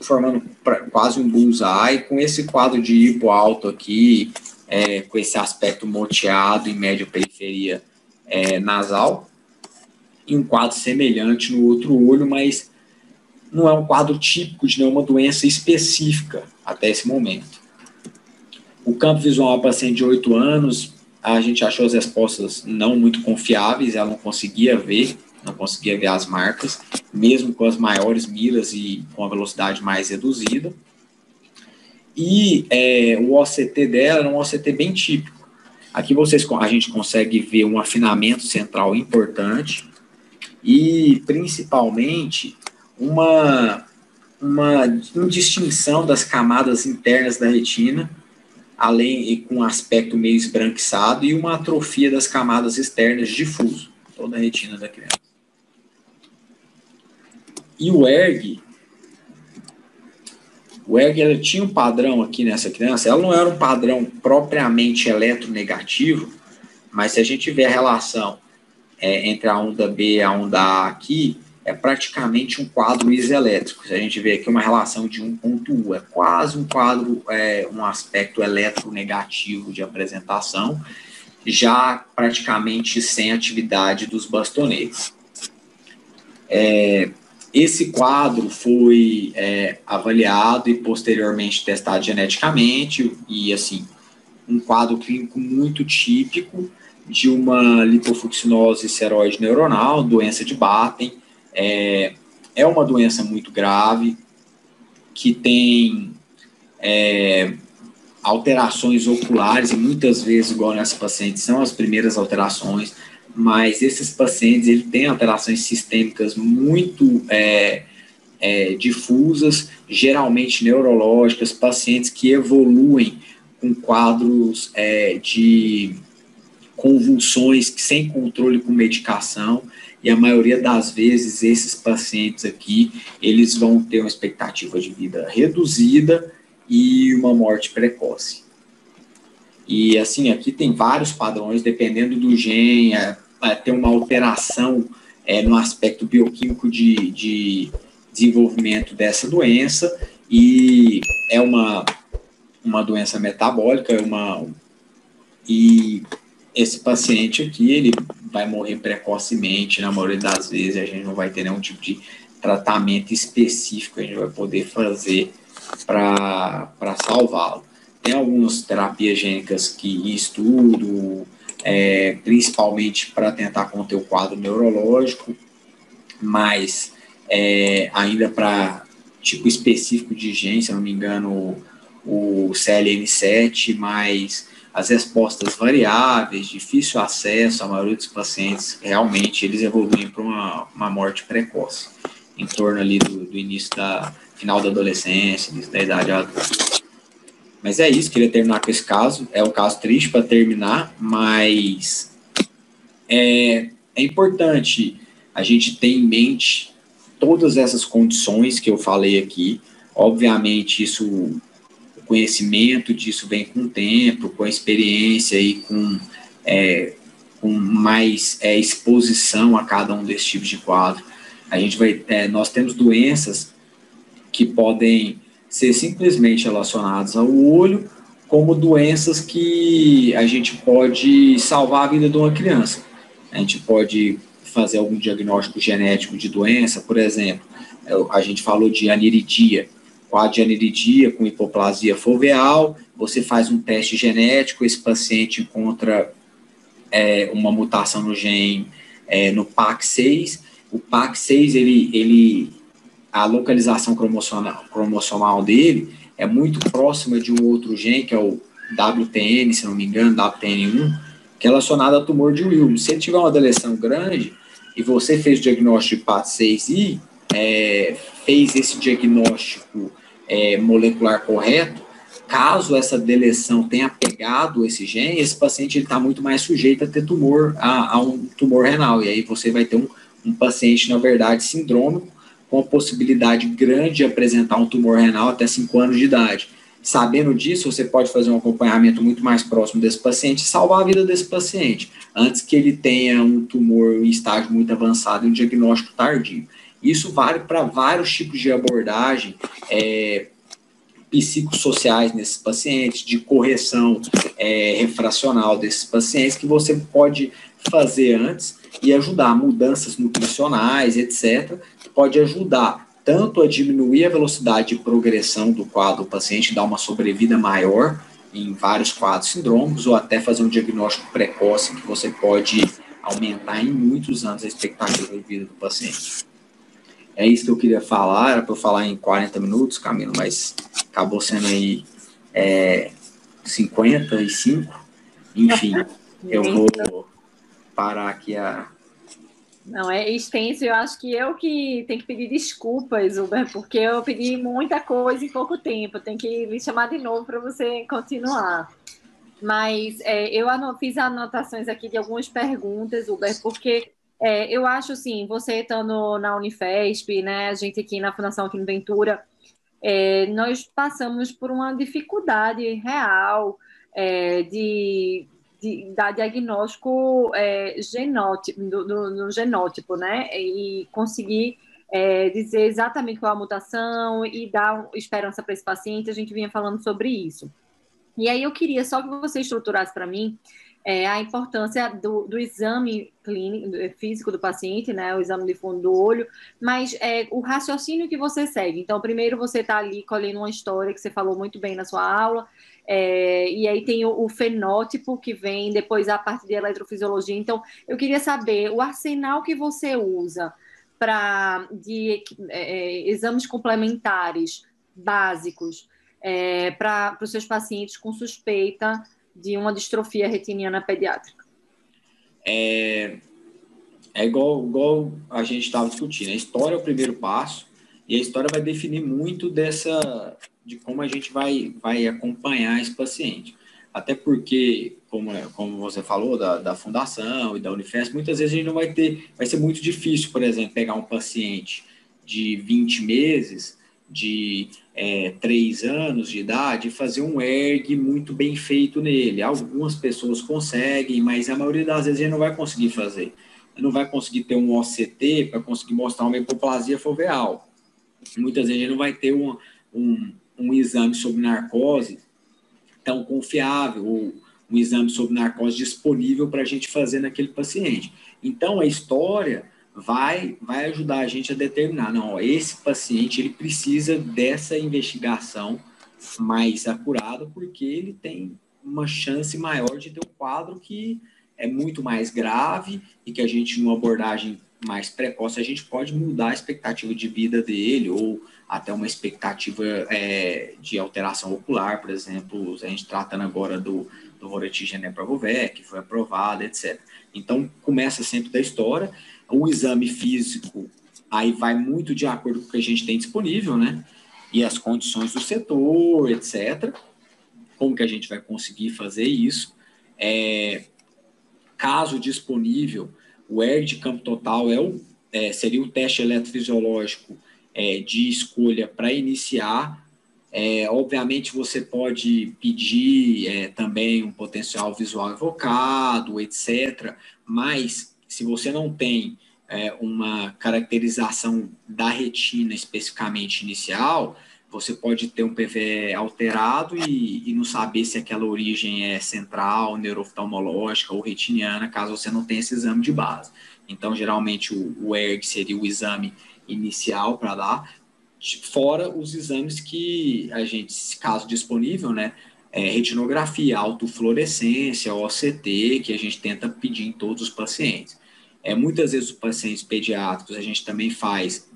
formando quase um bullseye, com esse quadro de hipo alto aqui, é, com esse aspecto moteado em média periferia é, nasal, e um quadro semelhante no outro olho, mas não é um quadro típico de nenhuma doença específica até esse momento. O campo visual paciente de 8 anos, a gente achou as respostas não muito confiáveis, ela não conseguia ver não conseguia ver as marcas, mesmo com as maiores miras e com a velocidade mais reduzida. E é, o OCT dela era um OCT bem típico. Aqui vocês, a gente consegue ver um afinamento central importante e, principalmente, uma, uma indistinção das camadas internas da retina, além e com aspecto meio esbranquiçado, e uma atrofia das camadas externas difuso, toda a retina da criança. E o ERG, o ERG ela tinha um padrão aqui nessa criança, ela não era um padrão propriamente eletronegativo, mas se a gente vê a relação é, entre a onda B e a onda A aqui, é praticamente um quadro isoelétrico. Se a gente vê aqui uma relação de 1.1, é quase um quadro, é, um aspecto eletronegativo de apresentação. já praticamente sem atividade dos bastonetes. É, esse quadro foi é, avaliado e posteriormente testado geneticamente e assim um quadro clínico muito típico de uma lipofuscinose seroide neuronal, doença de Batten. É, é uma doença muito grave que tem é, alterações oculares, e muitas vezes, igual nessa paciente, são as primeiras alterações, mas esses pacientes ele têm alterações sistêmicas muito é, é, difusas, geralmente neurológicas, pacientes que evoluem com quadros é, de convulsões sem controle com medicação, e a maioria das vezes esses pacientes aqui, eles vão ter uma expectativa de vida reduzida, e uma morte precoce. E assim, aqui tem vários padrões, dependendo do gene, é, é, tem uma alteração é, no aspecto bioquímico de, de desenvolvimento dessa doença, e é uma, uma doença metabólica, uma, e esse paciente aqui, ele vai morrer precocemente, na maioria das vezes a gente não vai ter nenhum tipo de tratamento específico, a gente vai poder fazer para salvá-lo. Tem algumas terapias gênicas que estudo, é, principalmente para tentar conter o quadro neurológico, mas é, ainda para tipo específico de gene, se não me engano, o, o CLN7, mas as respostas variáveis, difícil acesso, a maioria dos pacientes realmente eles evoluem para uma, uma morte precoce, em torno ali do, do início da, final da adolescência, da idade adulta. Mas é isso, queria terminar com esse caso. É um caso triste para terminar, mas é, é importante a gente ter em mente todas essas condições que eu falei aqui. Obviamente, isso, o conhecimento disso vem com o tempo, com a experiência e com, é, com mais é, exposição a cada um desses tipos de quadro. A gente vai, é, nós temos doenças que podem ser simplesmente relacionadas ao olho, como doenças que a gente pode salvar a vida de uma criança. A gente pode fazer algum diagnóstico genético de doença, por exemplo, a gente falou de aniridia, quadro de aniridia com hipoplasia foveal, você faz um teste genético, esse paciente encontra é, uma mutação no gene é, no PAC6, o PAC6 ele, ele a localização cromossomal, cromossomal dele é muito próxima de um outro gene, que é o WTN, se não me engano, WTN1, que é relacionado a tumor de Wilms. Se ele tiver uma deleção grande e você fez o diagnóstico de PAT6I, é, fez esse diagnóstico é, molecular correto, caso essa deleção tenha pegado esse gene, esse paciente está muito mais sujeito a ter tumor, a, a, um tumor renal. E aí você vai ter um, um paciente, na verdade, sindrômico, com a possibilidade grande de apresentar um tumor renal até 5 anos de idade. Sabendo disso, você pode fazer um acompanhamento muito mais próximo desse paciente e salvar a vida desse paciente, antes que ele tenha um tumor em estágio muito avançado e um diagnóstico tardio. Isso vale para vários tipos de abordagem é, psicossociais nesses pacientes, de correção é, refracional desses pacientes, que você pode fazer antes e ajudar mudanças nutricionais, etc., pode ajudar tanto a diminuir a velocidade de progressão do quadro do paciente, dar uma sobrevida maior em vários quadros sindrômicos, ou até fazer um diagnóstico precoce que você pode aumentar em muitos anos a expectativa de vida do paciente. É isso que eu queria falar, era para eu falar em 40 minutos, Camilo, mas acabou sendo aí é, 55. Enfim, eu vou parar aqui a, não, é extenso. Eu acho que eu que tenho que pedir desculpas, Uber, porque eu pedi muita coisa em pouco tempo. Tem que me chamar de novo para você continuar. Mas é, eu fiz anotações aqui de algumas perguntas, Uber, porque é, eu acho assim, você estando na Unifesp, né, a gente aqui na Fundação Quim Ventura, é, nós passamos por uma dificuldade real é, de de dar diagnóstico é, genótipo, do, do, no genótipo, né? E conseguir é, dizer exatamente qual a mutação e dar esperança para esse paciente. A gente vinha falando sobre isso. E aí eu queria só que você estruturasse para mim é, a importância do, do exame clínico, físico do paciente, né, o exame de fundo do olho, mas é, o raciocínio que você segue. Então, primeiro você está ali colhendo uma história que você falou muito bem na sua aula, é, e aí tem o, o, fenótipo que vem depois a parte de eletrofisiologia. Então, eu queria saber o arsenal que você usa para de é, é, exames complementares básicos é, para os seus pacientes com suspeita de uma distrofia retiniana pediátrica? É, é igual, igual a gente estava discutindo. A história é o primeiro passo e a história vai definir muito dessa de como a gente vai, vai acompanhar esse paciente. Até porque, como, como você falou, da, da fundação e da Unifesp, muitas vezes a gente não vai ter, vai ser muito difícil, por exemplo, pegar um paciente de 20 meses de é, três anos de idade e fazer um ERG muito bem feito nele. Algumas pessoas conseguem, mas a maioria das vezes a gente não vai conseguir fazer. Não vai conseguir ter um OCT para conseguir mostrar uma hipoplasia foveal. Muitas vezes a gente não vai ter um, um, um exame sobre narcose tão confiável, ou um exame sobre narcose disponível para a gente fazer naquele paciente. Então, a história vai, vai ajudar a gente a determinar, não, ó, esse paciente ele precisa dessa investigação mais acurada, porque ele tem uma chance maior de ter um quadro que é muito mais grave e que a gente, numa abordagem mais precoce, a gente pode mudar a expectativa de vida dele ou até uma expectativa é, de alteração ocular, por exemplo, a gente tratando agora do, do Voretigene Pravovec, que foi aprovado, etc. Então, começa sempre da história o exame físico aí vai muito de acordo com o que a gente tem disponível, né? E as condições do setor, etc. Como que a gente vai conseguir fazer isso? É, caso disponível, o ER de campo total é o, é, seria o teste eletrofisiológico é, de escolha para iniciar. É, obviamente, você pode pedir é, também um potencial visual evocado, etc. Mas se você não tem é, uma caracterização da retina especificamente inicial, você pode ter um PV alterado e, e, não saber se aquela origem é central, neurooftalmológica ou retiniana, caso você não tenha esse exame de base. Então, geralmente, o, o ERG seria o exame inicial para dar, fora os exames que a gente, caso disponível, né, é, retinografia, autofluorescência, OCT, que a gente tenta pedir em todos os pacientes. É, muitas vezes os pacientes pediátricos a gente também faz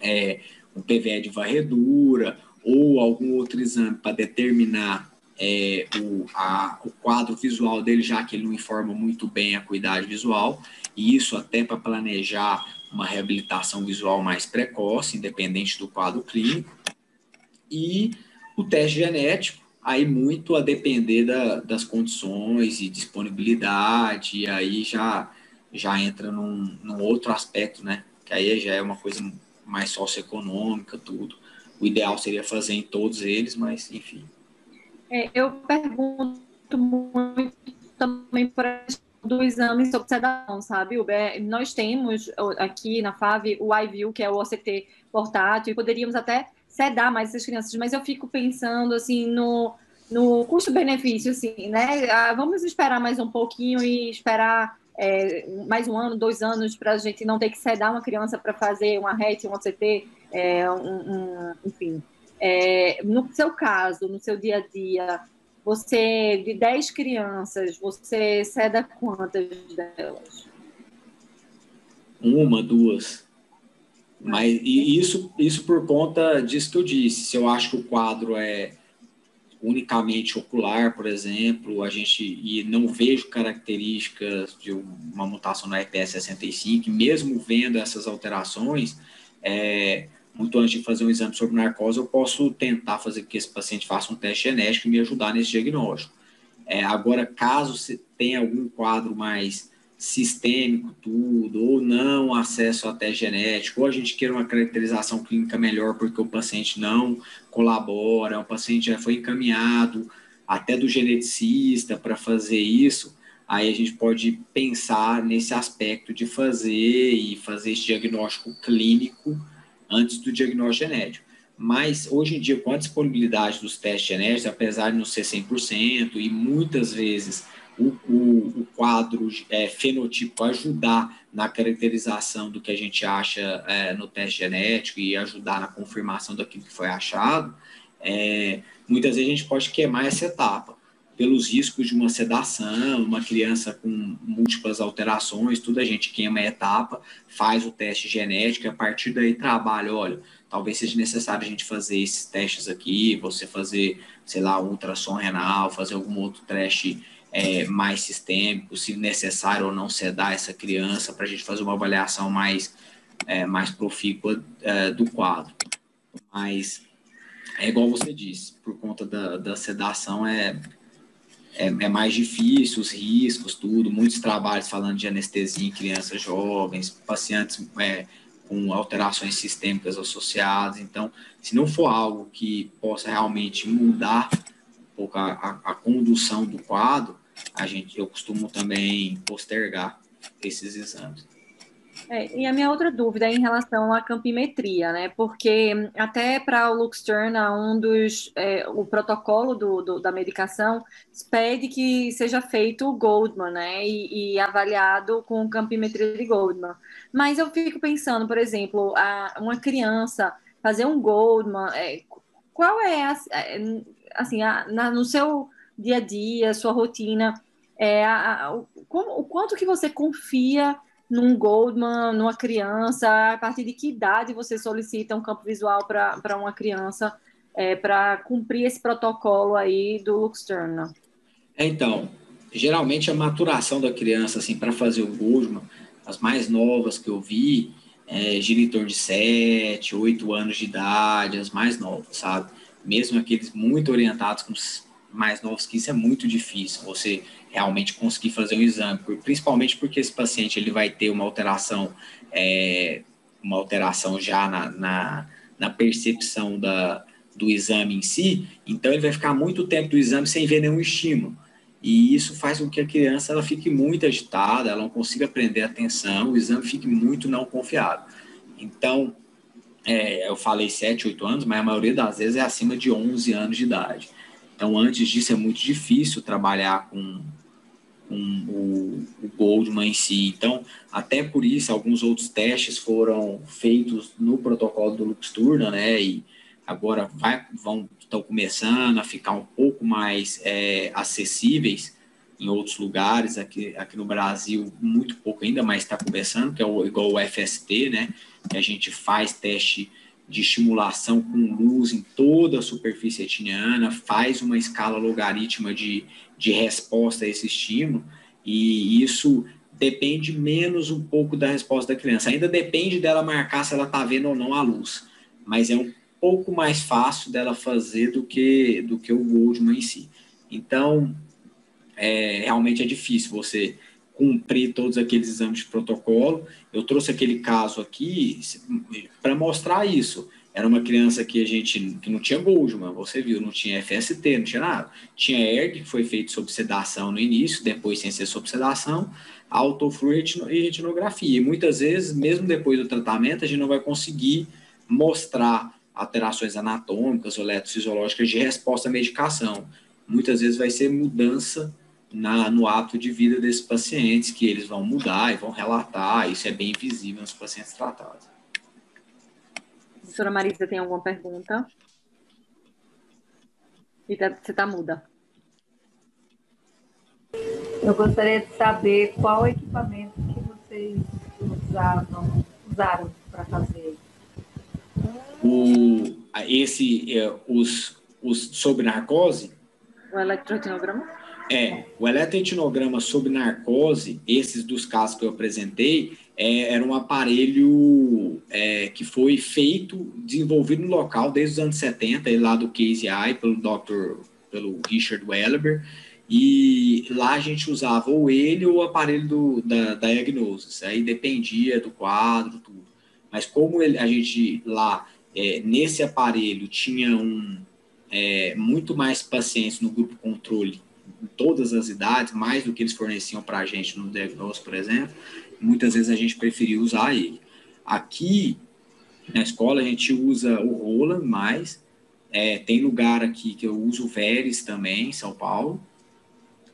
é, um PVE de varredura ou algum outro exame para determinar é, o, a, o quadro visual dele, já que ele não informa muito bem a cuidade visual, e isso até para planejar uma reabilitação visual mais precoce, independente do quadro clínico. E o teste genético, aí muito a depender da, das condições e disponibilidade, e aí já, já entra num, num outro aspecto, né? Que aí já é uma coisa mais socioeconômica, tudo. O ideal seria fazer em todos eles, mas enfim. É, eu pergunto muito também para do exame sobre sedação, sabe? Nós temos aqui na FAV o iView, que é o OCT portátil, e poderíamos até sedar mais essas crianças, mas eu fico pensando assim no, no custo-benefício, assim, né? Ah, vamos esperar mais um pouquinho e esperar é, mais um ano, dois anos, para a gente não ter que sedar uma criança para fazer uma RET, um OCT, é, um, um, enfim. É, no seu caso, no seu dia a dia, você, de 10 crianças, você ceda quantas delas? Uma, duas. Mas e isso, isso por conta disso que eu disse. Se eu acho que o quadro é unicamente ocular, por exemplo, a gente e não vejo características de uma mutação na EPS 65, mesmo vendo essas alterações, é, muito antes de fazer um exame sobre narcose, eu posso tentar fazer que esse paciente faça um teste genético e me ajudar nesse diagnóstico. É, agora, caso você tenha algum quadro mais sistêmico tudo, ou não acesso até genético, ou a gente queira uma caracterização clínica melhor porque o paciente não colabora, o paciente já foi encaminhado até do geneticista para fazer isso, aí a gente pode pensar nesse aspecto de fazer e fazer esse diagnóstico clínico antes do diagnóstico genético. Mas hoje em dia, com a disponibilidade dos testes genéticos, apesar de não ser 100%, e muitas vezes o, o, o quadro é, fenotípico ajudar na caracterização do que a gente acha é, no teste genético e ajudar na confirmação daquilo que foi achado, é, muitas vezes a gente pode queimar essa etapa pelos riscos de uma sedação, uma criança com múltiplas alterações, tudo a gente queima a etapa, faz o teste genético a partir daí trabalha, olha, talvez seja necessário a gente fazer esses testes aqui, você fazer, sei lá, ultrassom renal, fazer algum outro teste é, mais sistêmico, se necessário ou não sedar essa criança, para a gente fazer uma avaliação mais, é, mais profícua é, do quadro. Mas é igual você disse, por conta da, da sedação é, é, é, mais difícil, os riscos, tudo, muitos trabalhos falando de anestesia em crianças jovens, pacientes é, com alterações sistêmicas associadas. Então, se não for algo que possa realmente mudar um pouco a, a, a condução do quadro, a gente, eu costumo também postergar esses exames. É, e a minha outra dúvida é em relação à campimetria, né? Porque até para o Luxturna, um dos é, o protocolo do, do, da medicação pede que seja feito o Goldman, né? E, e, avaliado com campimetria de Goldman. Mas eu fico pensando, por exemplo, a, uma criança fazer um Goldman, é, qual é, a, é, assim, a, na, no seu dia a dia, sua rotina, é, a, o, como, o quanto que você confia num Goldman, numa criança, a partir de que idade você solicita um campo visual para uma criança é, para cumprir esse protocolo aí do Luxturna? Então, geralmente a maturação da criança, assim, para fazer o Goldman, as mais novas que eu vi, é, de 7, 8 anos de idade, as mais novas, sabe? Mesmo aqueles muito orientados com mais novos que isso é muito difícil. Você realmente conseguir fazer um exame, principalmente porque esse paciente ele vai ter uma alteração, é, uma alteração já na, na, na, percepção da, do exame em si, então ele vai ficar muito tempo do exame sem ver nenhum estímulo. E isso faz com que a criança ela fique muito agitada, ela não consiga prender atenção, o exame fique muito não confiável. Então, é, eu falei 7, 8 anos, mas a maioria das vezes é acima de 11 anos de idade. Então, antes disso, é muito difícil trabalhar com, com o, o Goldman em si. Então, até por isso, alguns outros testes foram feitos no protocolo do Luxturna, né? E agora vai, vão estão começando a ficar um pouco mais é, acessíveis em outros lugares, aqui, aqui no Brasil, muito pouco ainda, mas está começando, que é o, igual o FST, né? Que a gente faz teste de estimulação com luz em toda a superfície retiniana, faz uma escala logarítmica de, de resposta a esse estímulo, e isso depende menos um pouco da resposta da criança. Ainda depende dela marcar se ela está vendo ou não a luz, mas é um pouco mais fácil dela fazer do que, do que o Goldman em si. Então, é, realmente é difícil você cumprir todos aqueles exames de protocolo. Eu trouxe aquele caso aqui para mostrar isso. Era uma criança que a gente que não tinha Goldman, você viu, não tinha FST, não tinha nada. Tinha ERG, que foi feito sob sedação no início, depois sem ser sob sedação, autofluor e retinografia. E muitas vezes, mesmo depois do tratamento, a gente não vai conseguir mostrar alterações anatômicas ou eletrofisiológicas de resposta à medicação. Muitas vezes vai ser mudança na, no hábito de vida desses pacientes, que eles vão mudar e vão relatar, isso é bem visível nos pacientes tratados. Doutora Marisa, tem alguma pergunta? Tá, você está muda. Eu gostaria de saber qual equipamento que vocês usavam, usaram para fazer. O, esse, é, os, os sob narcose? O eletrotinograma? É, o eletroetinograma sob narcose, esses dos casos que eu apresentei, é, era um aparelho é, que foi feito, desenvolvido no local desde os anos 70, lá do KZI, pelo Dr. pelo Richard Welleber, e lá a gente usava ou ele ou o aparelho do, da, diagnosis, aí dependia do quadro, tudo. Mas como ele, a gente lá, é, nesse aparelho, tinha um, é, muito mais pacientes no grupo controle todas as idades, mais do que eles forneciam para a gente no diagnóstico, por exemplo, muitas vezes a gente preferiu usar ele. Aqui na escola a gente usa o Roland mais, é, tem lugar aqui que eu uso o Veres também, em São Paulo,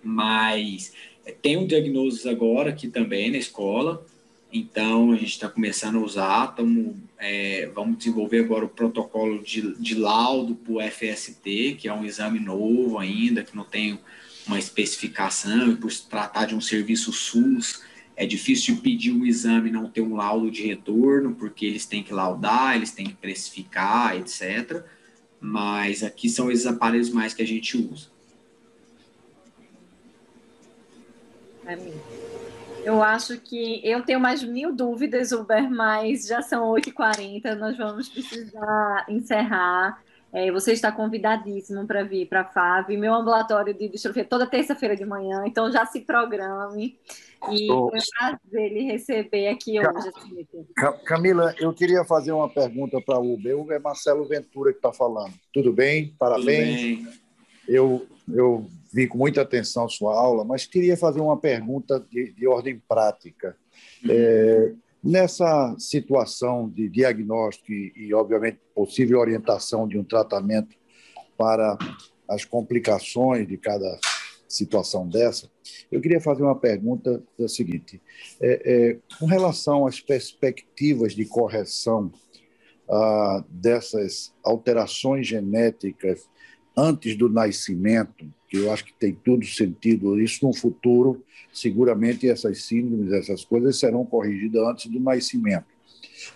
mas é, tem um diagnóstico agora aqui também na escola, então a gente está começando a usar, tamo, é, vamos desenvolver agora o protocolo de, de laudo para o FST, que é um exame novo ainda, que não tem uma especificação, e por se tratar de um serviço SUS, é difícil de pedir um exame e não ter um laudo de retorno, porque eles têm que laudar, eles têm que precificar, etc. Mas aqui são esses aparelhos mais que a gente usa. Eu acho que eu tenho mais mil dúvidas, Uber, mas já são 8h40, nós vamos precisar encerrar. É, você está convidadíssimo para vir para a FAV. Meu ambulatório de distrofia toda terça-feira de manhã, então já se programe. E oh. foi um prazer lhe receber aqui hoje. Camila, eu queria fazer uma pergunta para o Uber. O é Marcelo Ventura que está falando. Tudo bem? Parabéns. Tudo bem. Eu, eu vi com muita atenção sua aula, mas queria fazer uma pergunta de, de ordem prática. Uhum. É, Nessa situação de diagnóstico e, e, obviamente, possível orientação de um tratamento para as complicações de cada situação dessa, eu queria fazer uma pergunta da seguinte: é, é, com relação às perspectivas de correção ah, dessas alterações genéticas antes do nascimento, que eu acho que tem todo sentido isso no futuro, seguramente essas síndromes, essas coisas serão corrigidas antes do nascimento.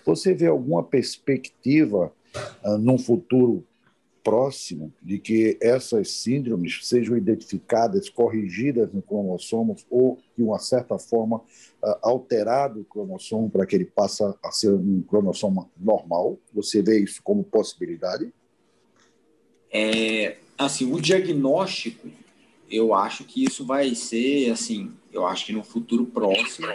Você vê alguma perspectiva uh, num futuro próximo de que essas síndromes sejam identificadas, corrigidas no cromossomo ou, de uma certa forma, uh, alterado o cromossomo para que ele passe a ser um cromossomo normal? Você vê isso como possibilidade? É, assim, o diagnóstico, eu acho que isso vai ser, assim, eu acho que no futuro próximo,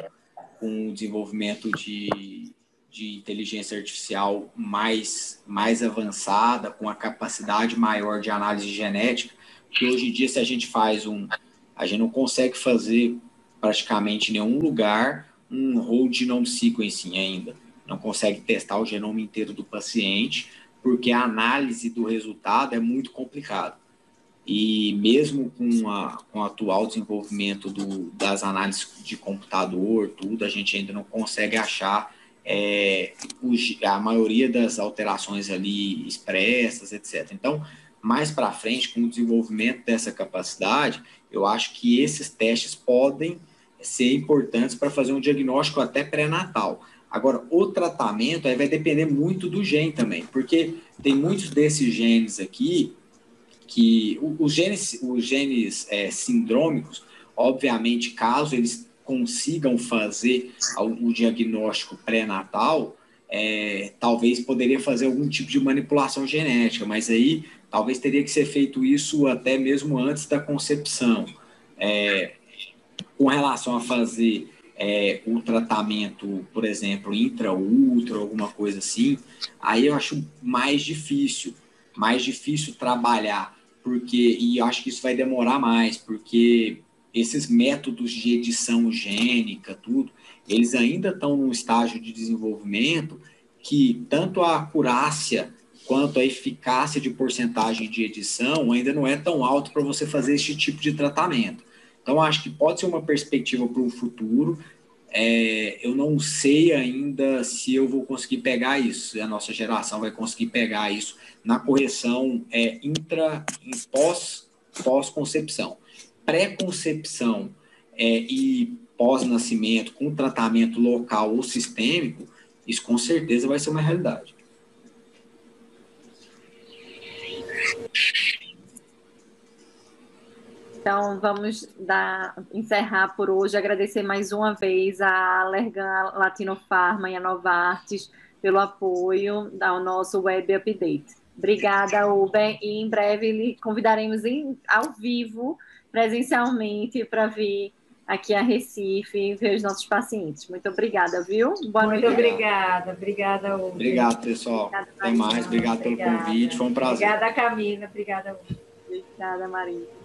com o desenvolvimento de, de inteligência artificial mais, mais avançada, com a capacidade maior de análise genética, que hoje em dia, se a gente faz um. A gente não consegue fazer praticamente em nenhum lugar um whole genome sequencing ainda. Não consegue testar o genoma inteiro do paciente, porque a análise do resultado é muito complicado. E mesmo com, a, com o atual desenvolvimento do, das análises de computador, tudo, a gente ainda não consegue achar é, a maioria das alterações ali expressas, etc. Então, mais para frente, com o desenvolvimento dessa capacidade, eu acho que esses testes podem ser importantes para fazer um diagnóstico até pré-natal. Agora, o tratamento aí vai depender muito do gene também, porque tem muitos desses genes aqui que os genes, os genes é, sindrômicos, obviamente, caso eles consigam fazer o diagnóstico pré-natal, é, talvez poderia fazer algum tipo de manipulação genética, mas aí talvez teria que ser feito isso até mesmo antes da concepção. É, com relação a fazer é, um tratamento, por exemplo, intra-ultra, alguma coisa assim, aí eu acho mais difícil, mais difícil trabalhar porque e eu acho que isso vai demorar mais, porque esses métodos de edição gênica, tudo, eles ainda estão num estágio de desenvolvimento que tanto a acurácia quanto a eficácia de porcentagem de edição ainda não é tão alto para você fazer esse tipo de tratamento. Então, acho que pode ser uma perspectiva para o futuro. É, eu não sei ainda se eu vou conseguir pegar isso, a nossa geração vai conseguir pegar isso na correção é, intra, pós, pós-concepção. Pré-concepção é, e pós-nascimento, com tratamento local ou sistêmico, isso com certeza vai ser uma realidade. Então, vamos dar, encerrar por hoje, agradecer mais uma vez a Allergan Latino Pharma e a Novartis pelo apoio ao nosso Web Update. Obrigada, Uber, e em breve lhe convidaremos em, ao vivo, presencialmente, para vir aqui a Recife ver os nossos pacientes. Muito obrigada, viu? Boa Muito noite. obrigada, obrigada, Uber. Obrigado, pessoal. Obrigada, Até mais, obrigado obrigada. pelo convite, foi um prazer. Obrigada, Camila, obrigada, Uber. Obrigada, Maria.